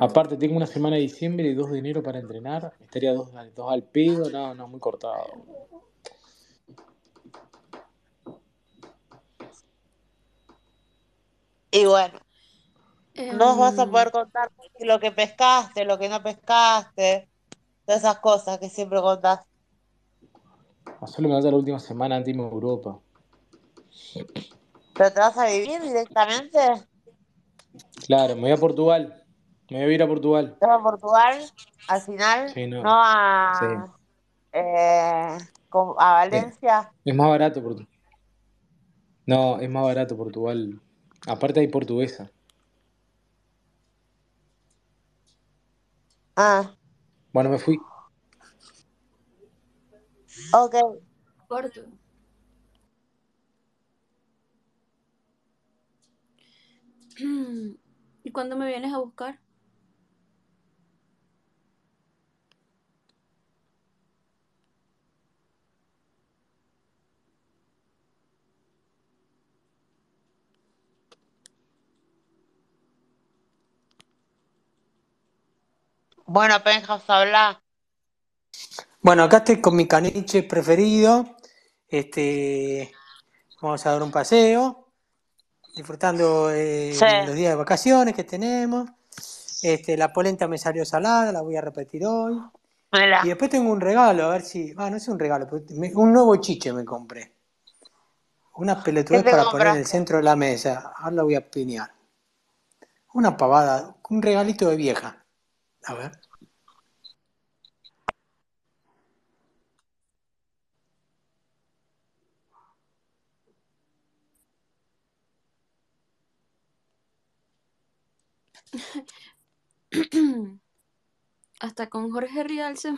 Aparte, tengo una semana de diciembre y dos de enero para entrenar. Estaría dos, dos al pedo, no, no, muy cortado. Y bueno, no vas a Em, poder contar lo que pescaste, lo que no pescaste, todas esas cosas que siempre contás. A solo me vaya la última semana antes de a Europa. ¿Pero te vas a vivir directamente? Claro, me voy a Portugal. Me voy a ir a Portugal. ¿Te vas a Portugal al final? Sí, no. ¿No a, Sí. eh, a Valencia? Es más barato Portugal. No, es más barato Portugal. Aparte hay portuguesa. Ah, Bueno, me fui. ok. Porto. ¿Y cuándo me vienes a buscar? Bueno, Penjas, habla. Bueno, acá estoy con mi caniche preferido. Este, vamos a dar un paseo, disfrutando eh, Sí, los días de vacaciones que tenemos. Este, la polenta me salió salada, la voy a repetir hoy. Y después tengo un regalo, a ver si. Ah, no es un regalo, pero me- un nuevo chiche me compré. Una ¿Qué pelotudez para poner en el centro de la mesa. Ahora la voy a piñar. Una pavada, un regalito de vieja. A ver. Hasta con Jorge Rial se.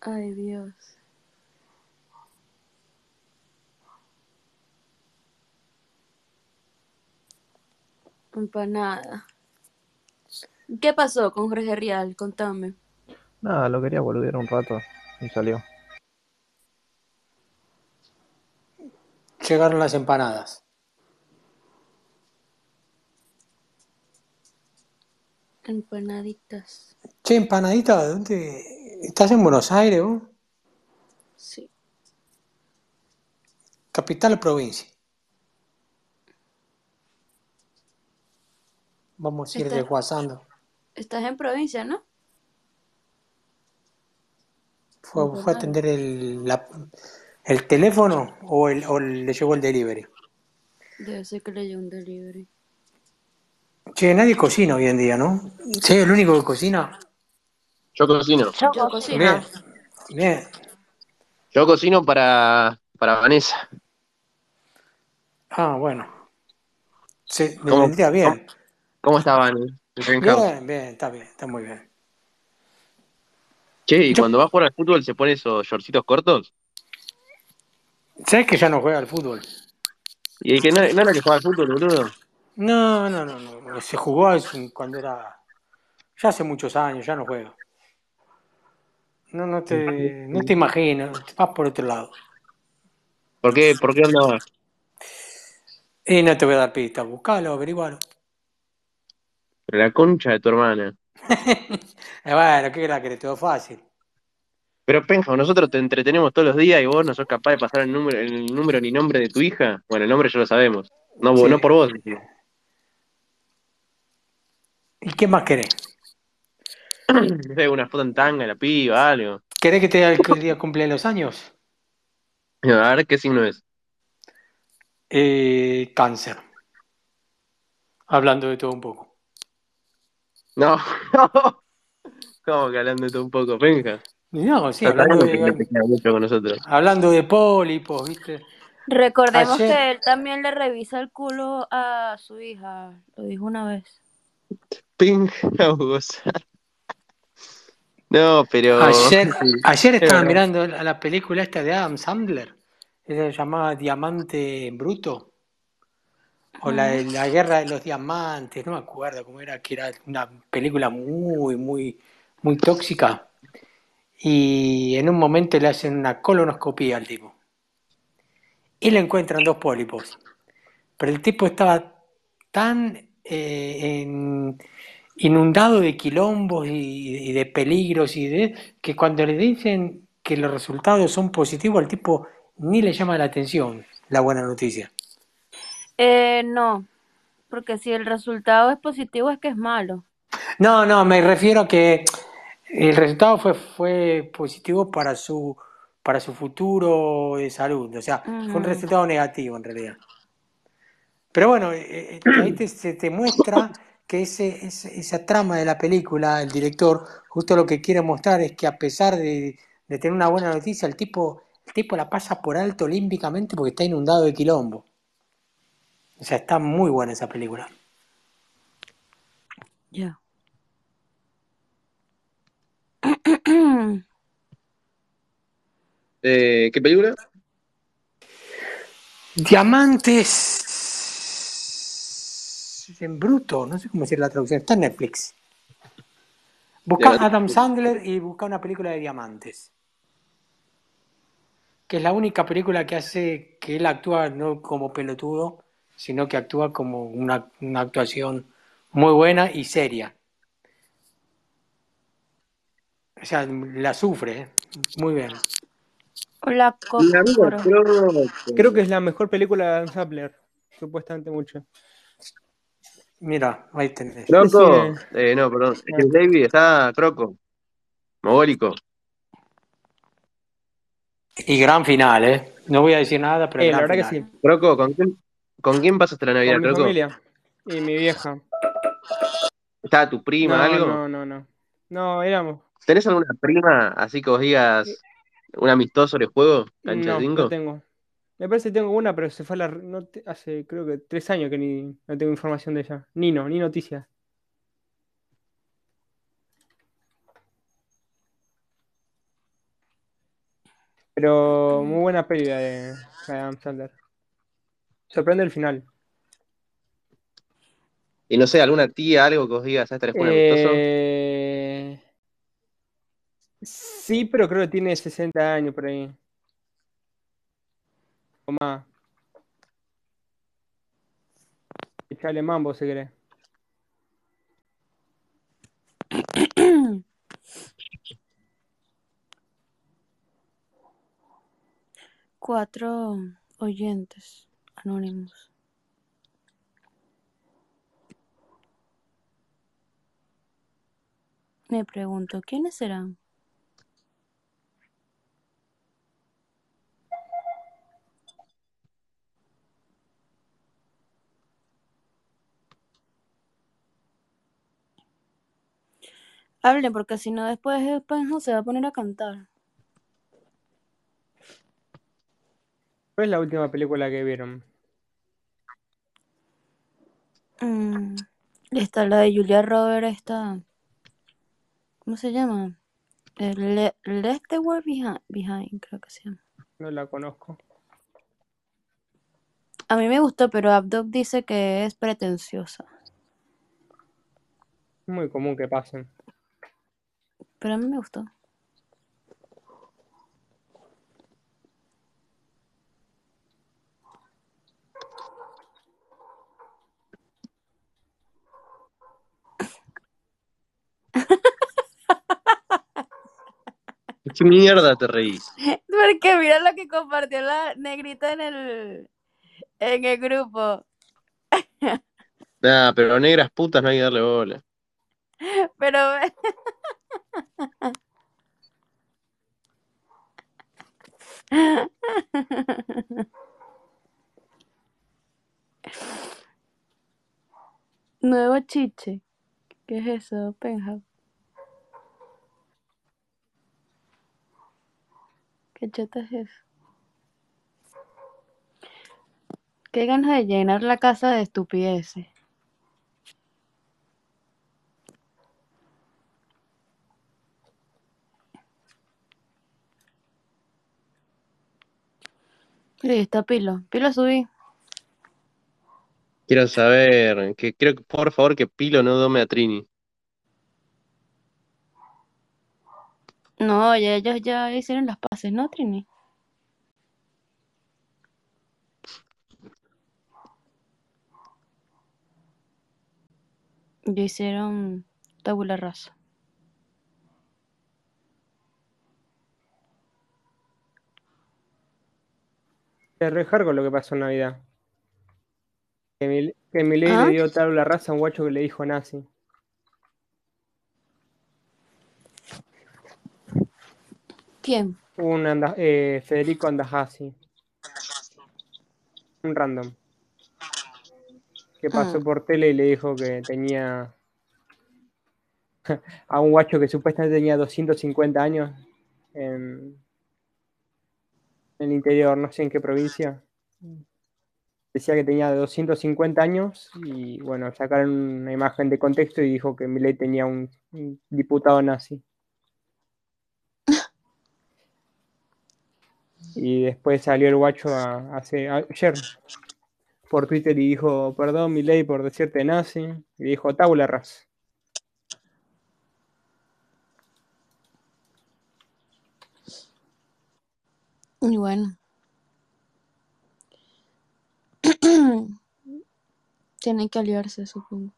Ay, Dios. Empanada. ¿Qué pasó con Jorge Rial? Contame. Nada, lo quería volver un rato y salió. Llegaron las empanadas. Empanaditas. Che, empanadita, ¿dónde? ¿Estás en Buenos Aires vos? Sí. Capital provincia. Vamos a ir desguazando. Estás en provincia, ¿no? ¿Fue, fue a atender el, la- el teléfono o, el, o le llegó el delivery? Debe ser que le llegó un delivery. Che, nadie cocina hoy en día, ¿no? Sí, el único que cocina. Yo cocino. Yo cocino. Bien, bien. Yo cocino para, para Vanessa. Ah, bueno. Se, me ¿Cómo- vendría bien. ¿Cómo El Renjao. Bien, bien, está bien, está muy bien. Che, ¿y Yo- cuando va a jugar al fútbol se pone esos shortcitos cortos? ¿Sabes que ya no juega al fútbol? ¿Y el que no, no era que juega al fútbol, boludo? No, no, no, no. Se jugó cuando era. Ya hace muchos años, ya no juega. No, no te, no te imagino, vas por otro lado. ¿Por qué, por qué andaba? Y no te voy a dar pistas, buscalo, averigualo. La concha de tu hermana. Eh, bueno, ¿qué era que todo fácil? Pero Penja, nosotros te entretenemos todos los días y vos no sos capaz de pasar el número, el número ni nombre de tu hija. Bueno, el nombre ya lo sabemos. No, Sí. no por vos. ¿Y qué más querés? Una foto en tanga, la piba, algo. ¿Querés que te diga el día cumple los años? A ver qué signo es. Eh, cáncer. Hablando de todo un poco. No, ¿Cómo que hablando de todo un poco, Penja? No, sí, hablando de, mucho con nosotros. hablando de pólipos, ¿viste? Recordemos Ayer- que él también le revisa el culo a su hija. Lo dijo una vez. Penja, goza. No, pero. Ayer, ayer Es estaba verdad. mirando la la película esta de Adam Sandler, esa llamada Diamante Bruto, o la, de la guerra de los diamantes, no me acuerdo cómo era, que era una película muy, muy, muy tóxica. Y en un momento le hacen una colonoscopía al tipo. Y le encuentran dos pólipos. Pero el tipo estaba tan eh, en- inundado de quilombos y, y de peligros y de que cuando le dicen que los resultados son positivos al tipo ni le llama la atención la buena noticia. Eh, no. Porque si el resultado es positivo es que es malo. No, no, me refiero a que el resultado fue, fue positivo para su, para su futuro de salud. O sea, fue un resultado negativo en realidad. Pero bueno, eh, eh, ahí te- se te muestra que ese, ese- esa trama de la película, el director, justo lo que quiere mostrar es que a pesar de, de tener una buena noticia, el tipo, el tipo la pasa por alto olímpicamente porque está inundado de quilombo. O sea, está muy buena esa película. Ya. Eh, ¿Qué película? Diamantes en bruto, no sé cómo decir la traducción, está en Netflix. Busca Diamante- Adam Sandler y busca una película de diamantes. Que es la única película que hace que él actúa no como pelotudo, sino que actúa como una, una actuación muy buena y seria. O sea, la sufre, ¿eh? muy bien. Hola. Creo que es la mejor película de Adam Sandler. Supuestamente mucho. Mira, ahí tenés. Croco. Eh, no, perdón. Es David, está Croco. Mogólico. Y gran final, ¿eh? No voy a decir nada, pero Eh, la verdad que sí. Croco, ¿con quién, ¿con quién pasaste la Navidad, Con mi familia y mi vieja. ¿Estaba tu prima, No, algo? no, no, no. No, éramos. ¿Tenés alguna prima así que vos digas un amistoso de juego? Cancha No, de no cinco? tengo. Me parece que tengo una, pero se fue a la. No te- hace creo que tres años que ni no tengo información de ella. Ni no, ni noticias. Pero muy buena peli de Adam Sandler. Sorprende el final. Y no sé, alguna tía, algo que vos digas, ¿sabes? ¿Tenés un amistoso? Eh, Sí, pero creo que tiene 60 años por ahí. O más. Echale mambo si querés. Cuatro oyentes anónimos. Me pregunto, ¿quiénes serán? Hablen, porque si no después el se va a poner a cantar. ¿Cuál es la última película que vieron? Mm, Está la de Julia Roberts, esta. ¿Cómo se llama? Le- Left the World Behind, Behind, creo que se llama. No la conozco. A mí me gustó, pero Abdog dice que es pretenciosa. Es muy común que pasen. Pero a mí me gustó. ¿Qué mierda te reís? Porque mira lo que compartió la negrita en el, en el grupo. Nah, pero negras putas no hay que darle bola. Pero nuevo chiche. ¿Qué es eso, Penja? ¿Qué chota es eso? Qué ganas de llenar la casa de estupideces. Está Pilo. Pilo subí. Quiero saber, que creo que por favor que Pilo no dome a Trini. No, ya ellos ya hicieron las paces, ¿no, Trini? Ya hicieron tabula rasa. Es re con lo que pasó en Navidad. Que mi, que Milei ¿Ah? le dio tabla rasa a un guacho que le dijo nazi. ¿Quién? Un anda- eh, Federico Andajasi. Un random. Que pasó Mm. por tele y le dijo que tenía a un guacho que supuestamente tenía 250 años en, en el interior, no sé en qué provincia. Decía que tenía 250 años y bueno, sacaron una imagen de contexto y dijo que Milei tenía un, un diputado nazi. Y después salió el guacho a- hace, ayer por Twitter y dijo, perdón Milei por decirte nazi. Y dijo, tabula rasa. Y bueno. Tienen que aliarse, supongo.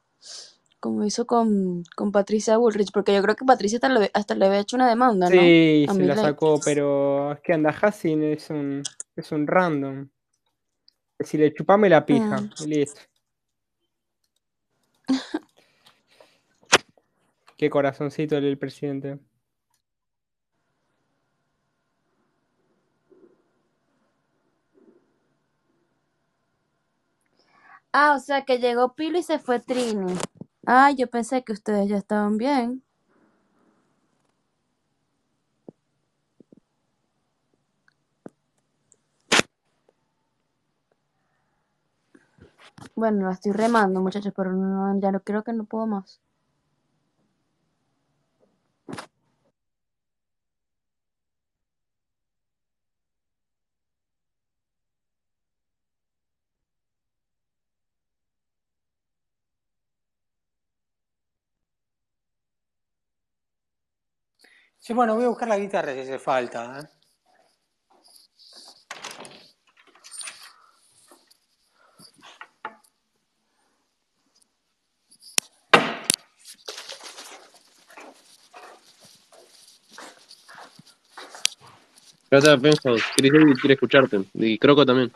Como hizo con, con Patricia Bullrich, porque yo creo que Patricia hasta le, hasta le había hecho una demanda, ¿no? Sí, A se la sacó, pero es que Andajasi es un, es un random. Decirle, chupame la pija. Y listo. Qué corazoncito el presidente. Ah, o sea que llegó Pilo y se fue Trini. Ah, yo pensé que ustedes ya estaban bien. Bueno, la estoy remando, muchachos, pero no, ya no creo que no puedo más. Sí, bueno, voy a buscar la guitarra si hace falta. ¿eh? Trata Penhouse, Chris David quiere escucharte. Y Croco también.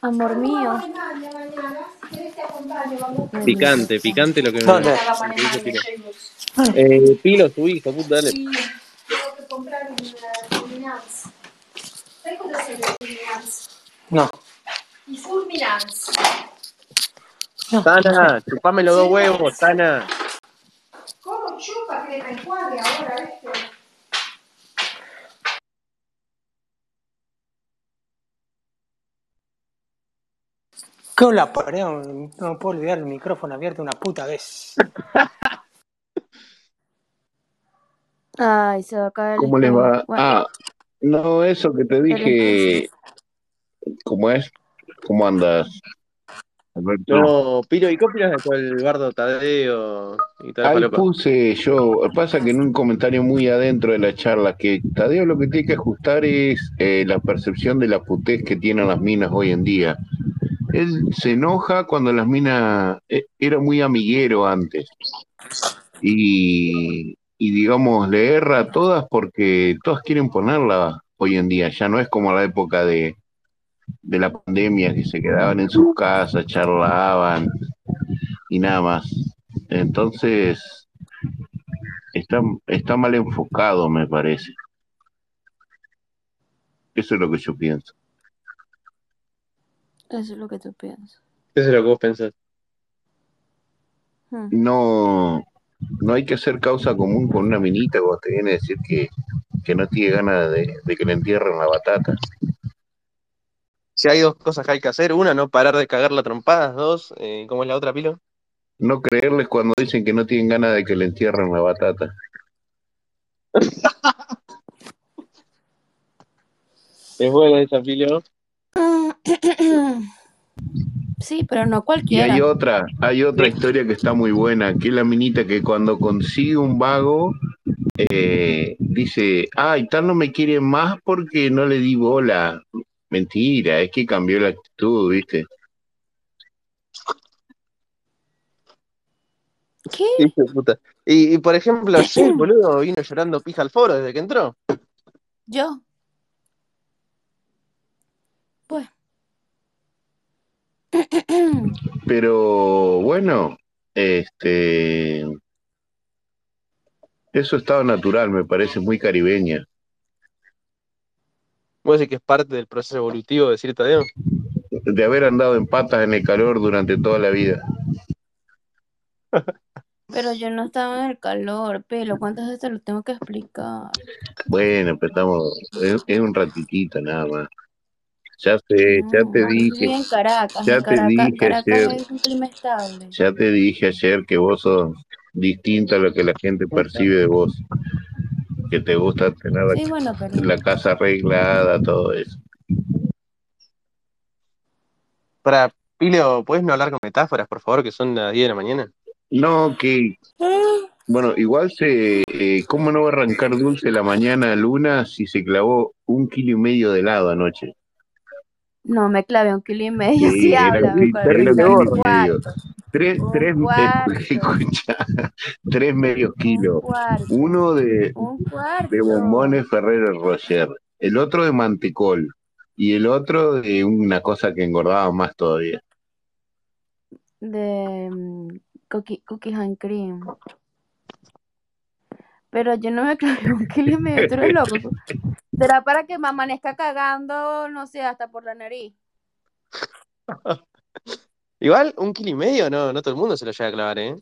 Amor mío. Picante, picante lo que me ¿Dónde? que. Eh, Pilo, tu hijo, puta, dale. Che comprare un eh, fulminanza. Sai cosa sono i fulminanza? No. I fulminanza. Tana, chupame los dos huevos, Tana. ¿Cómo chupa que me encuadre ahora esto? ¿Qué la pared? No puedo olvidar el micrófono abierto una puta vez. Ay, se va a caer el ¿Cómo les va? Bueno, Ah, no, eso que te dije, ¿cómo es? ¿Cómo andas, Alberto? No, Pilo, ¿y qué opinas de todo el bardo Tadeo y tal Ahí puse yo, pasa que en un comentario muy adentro de la charla, que Tadeo lo que tiene que ajustar es eh, la percepción de la putez que tienen las minas hoy en día. Él se enoja cuando las minas eh, era muy amiguero antes y, digamos le erra a todas porque todas quieren ponerla hoy en día, ya no es como la época de, de la pandemia que se quedaban en sus casas, charlaban y nada más. Entonces está, está mal enfocado, me parece. Eso es lo que yo pienso. Eso es lo que tú piensas. Eso es lo que vos pensás. Hmm. No, no hay que hacer causa común con una minita cuando te viene a decir que, que no tiene ganas de, de que le entierren la batata. Si hay dos cosas que hay que hacer, una, no parar de cagar la trompadas, dos, eh, ¿cómo es la otra, Pilo? No creerles cuando dicen que no tienen ganas de que le entierren la batata. Es buena esa, Pilo. Sí, pero no Y hay cualquiera. otra, hay otra historia que está muy buena, que es la minita que cuando consigue un vago, eh, dice, ay, tal no me quiere más porque no le di bola. Mentira, es que cambió la actitud, ¿viste? ¿Qué? Hijo de puta. Y, y, por ejemplo, ayer, boludo, vino llorando pija al foro desde que entró. Yo. Pues. Pero bueno, este, eso estado natural, me parece muy caribeña. ¿Vos decís que es parte del proceso evolutivo de decir Tadeo? De haber andado en patas en el calor durante toda la vida. Pero yo no estaba en el calor, pelo. ¿Cuántas veces te lo tengo que explicar? Bueno, pero estamos, es, es un ratitito nada más. Ya sé, ya No, te dije, en Caracas. ya En te Caracas, dije Caracas ayer, es un clima estable. ya te dije ayer que vos sos distinto a lo que la gente percibe de vos. Que te gusta tener la, Sí, bueno, pero la casa arreglada, todo eso. Para, Pilo, ¿puedes no hablar con metáforas, por favor, que son las 10 de la mañana? No, que, bueno, igual se, eh, ¿cómo no va a arrancar dulce la mañana Luna si se clavó un kilo y medio de helado anoche? No me clavé un kilo y medio. Sí, un, un kilo Un y medio. cuarto. Tres, Un tres, escucha, tres medios Un kilos. cuarto. Uno de, Un de bombones Ferrero Rocher, el otro de mantecol y el otro de una cosa que engordaba más todavía. De mm, cookie- cookies and cream. Pero yo no me clavé un kilo y medio. Tú eres loco. ¿Será para que me amanezca cagando, no sé, hasta por la nariz? Igual, un kilo y medio, no, no todo el mundo se lo llega a clavar, ¿eh?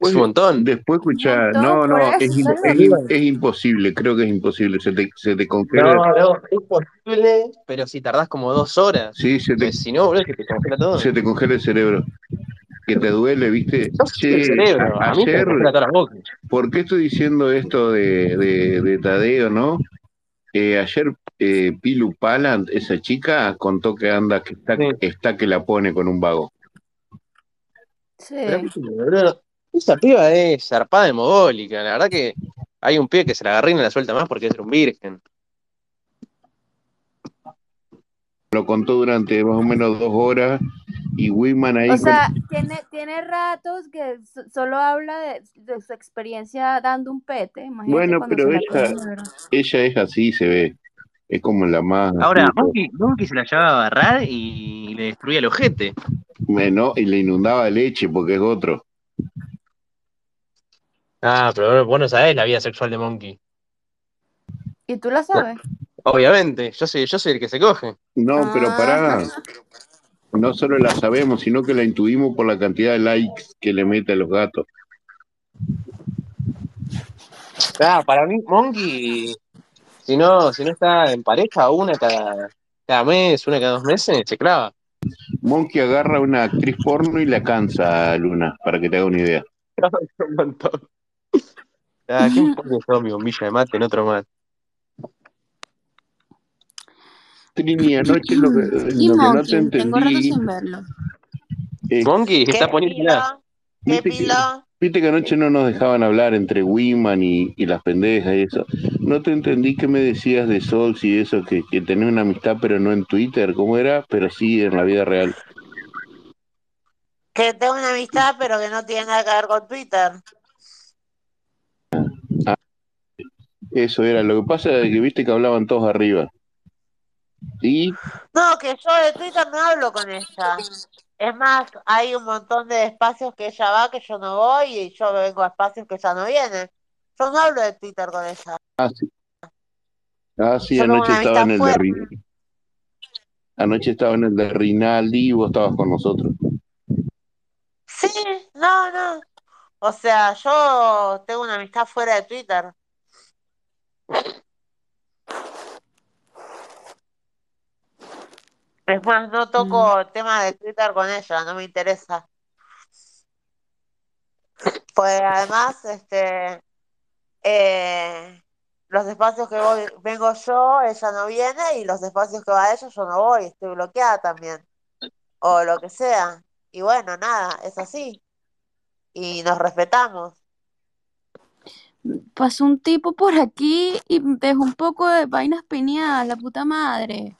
Es Después, un montón. después escuchá, montón, no, no, es, es, es imposible, creo que es imposible, se te, se te congela, No, no, es posible, pero si tardás como dos horas. sí, se te, Pues si no, boludo, se te congela todo. se te congela el cerebro, que te duele, ¿viste? No sé el Che, cerebro, a- a mí se me ayer. ¿por qué estoy diciendo esto de, de, de Tadeo, no? Eh, ayer eh, Pilu Palant, esa chica, contó que anda, que está, Sí. está que la pone con un vago. Sí. esa piba es zarpada de mogólica. La verdad que hay un pibe que se la agarra y no la suelta más porque es un virgen. Lo contó durante más o menos dos horas y Wiman ahí O con... sea, tiene, tiene ratos que so- solo habla de, de su experiencia dando un pete. Imagínate Bueno, pero ella, ella es así, se ve. Es como la más Ahora. Monkey, Monkey se la llevaba a agarrar y le destruía el ojete. Bueno, y le inundaba leche porque es otro. Ah, pero vos no sabés la vida sexual de Monkey. ¿Y tú la sabes? Obviamente, yo soy, yo soy el que se coge. No, pero Ah, pará, no solo la sabemos, sino que la intuimos por la cantidad de likes que le mete a los gatos. Ah, para mí, Monkey, si no, si no está en pareja, una cada, cada mes, una cada dos meses, se clava. Monkey agarra a una actriz porno y la cansa a Luna, para que te haga una idea. Un montón. Ah, ¿quién pone yo mi bombilla de mate en otro mate? Trini, anoche lo que, Y lo que no te Monkey, tengo rato entendí sin verlo. es, Monkey ¿Qué está poniendo viste que, viste que anoche no nos dejaban hablar entre Wiman y, y las pendejas y eso. No te entendí qué me decías de Sols y eso, que, que tenés una amistad pero no en Twitter, ¿cómo era? Pero sí en la vida real. Que tengo una amistad, pero que no tiene nada que ver con Twitter. Ah, eso era. Lo que pasa es que viste que hablaban todos arriba. Y No, que yo de Twitter no hablo con ella. Es más, hay un montón de espacios que ella va que yo no voy y yo vengo a espacios que ella no viene. Yo no hablo de Twitter con ella. ah, sí, ah, sí, Yo anoche estaba en el de fuerte. Ri- anoche estaba en el de Rinaldi y vos estabas con nosotros. Sí, no, no. O sea, yo tengo una amistad fuera de Twitter. Es más, no Mm. toco temas de Twitter con ella, no me interesa. Pues además, este, eh, los espacios que voy, vengo yo, ella no viene, y los espacios que va ella, yo no voy, estoy bloqueada también, o lo que sea. Y bueno, nada, es así. Y nos respetamos. Pasó un tipo por aquí y dejó un poco de vainas piñadas, la puta madre.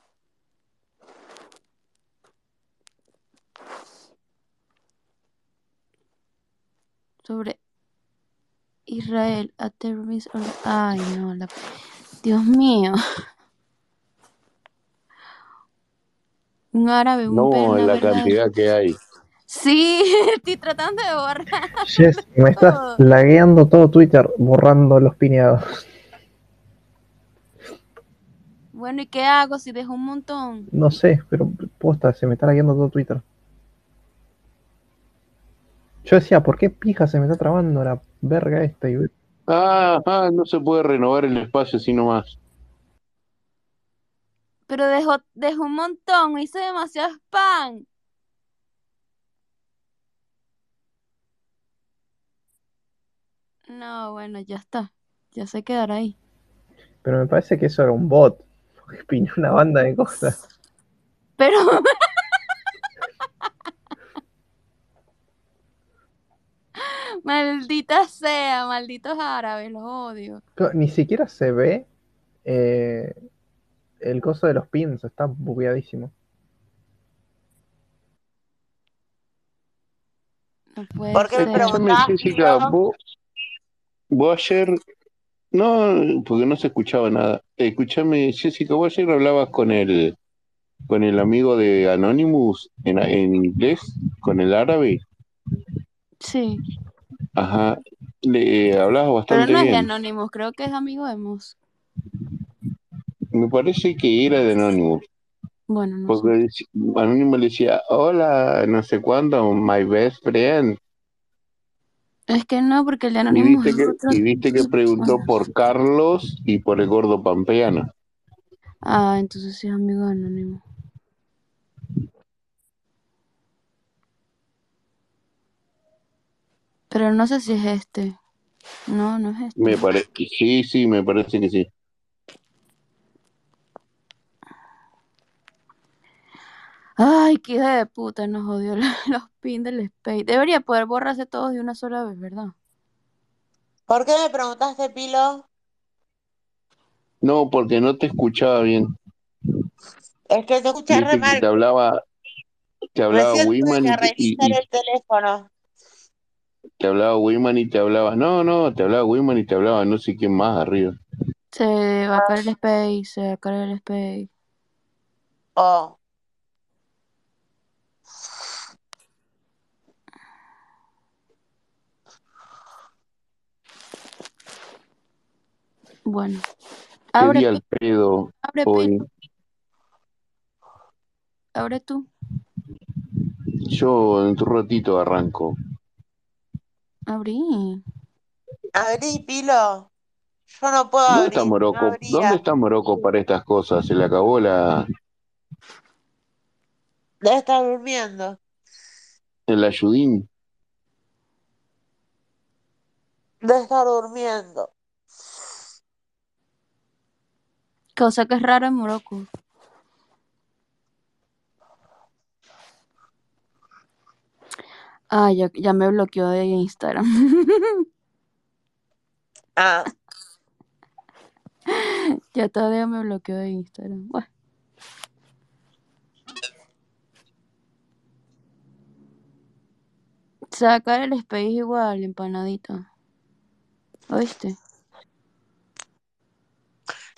Sobre Israel, a terrorist or- Ay, no, la... Dios mío. Un árabe, un No, perno, la ¿verdad? cantidad que hay. Sí, estoy tratando de borrar Jess, me estás lagueando todo Twitter borrando los piñados. Bueno, ¿y qué hago si dejo un montón? No sé, pero posta, se me está lagueando todo Twitter. Yo decía, ¿por qué pija se me está trabando la verga esta? Y Ah, ah, no se puede renovar el espacio así nomás. Pero dejó, dejó un montón, hice demasiado spam. No, bueno, ya está. Ya se quedará ahí. Pero me parece que eso era un bot. Porque piñó una banda de cosas. Pero maldita sea, malditos árabes, los odio. Ni siquiera se ve eh, el coso de los pins, está bugueadísimo. No puede ¿Por qué me ser. Jessica, vos, vos ayer, no, porque no se escuchaba nada. Escúchame, Jessica, vos ayer hablabas con el, con el amigo de Anonymous en, en inglés, con el árabe. Sí, Ajá, le eh, hablabas pero bastante no es de bien. Anonymous, creo que es amigo de Moss. Me parece que era de Anonymous, Bueno, no porque sé. dec- Anonymous le decía, hola, no sé cuándo, my best friend. Es que no, porque el de Y Anonymous viste es que, otro. y viste que preguntó por Carlos y por el gordo Pampeano. Ah, entonces sí es amigo de Anonymous. Pero no sé si es este. No, no es Me este. parece, sí, sí, me parece que sí. Ay, qué hija de puta, nos jodió los pins del Space. Debería poder borrarse todos de una sola vez, ¿verdad? ¿Por qué me preguntaste, Pilo? No, porque no te escuchaba bien. Es que te escuchas re mal. te hablaba, te hablaba Wiman y, te- y- reiniciar y el teléfono. Te hablaba Wiman y te hablaba, no, no, te hablaba Wiman y te hablaba no sé quién más arriba. Se va a caer el space, se va a caer el space. Oh. Bueno. Abre, al pedo abre, hoy. abre tú. Yo en tu ratito arranco. Abrí. Abrí, Pilo. Yo no puedo ¿Dónde está no Morocco? ¿Dónde está Morocco para estas cosas? Se le acabó la, Debe estar durmiendo. el ayudín. Debe estar durmiendo. Cosa que es rara en Morocco. Ah, ya, ya me bloqueó de Instagram. Ah, Ya todavía me bloqueó de Instagram. Bueno, sacar el space igual, empanadita. ¿Oíste?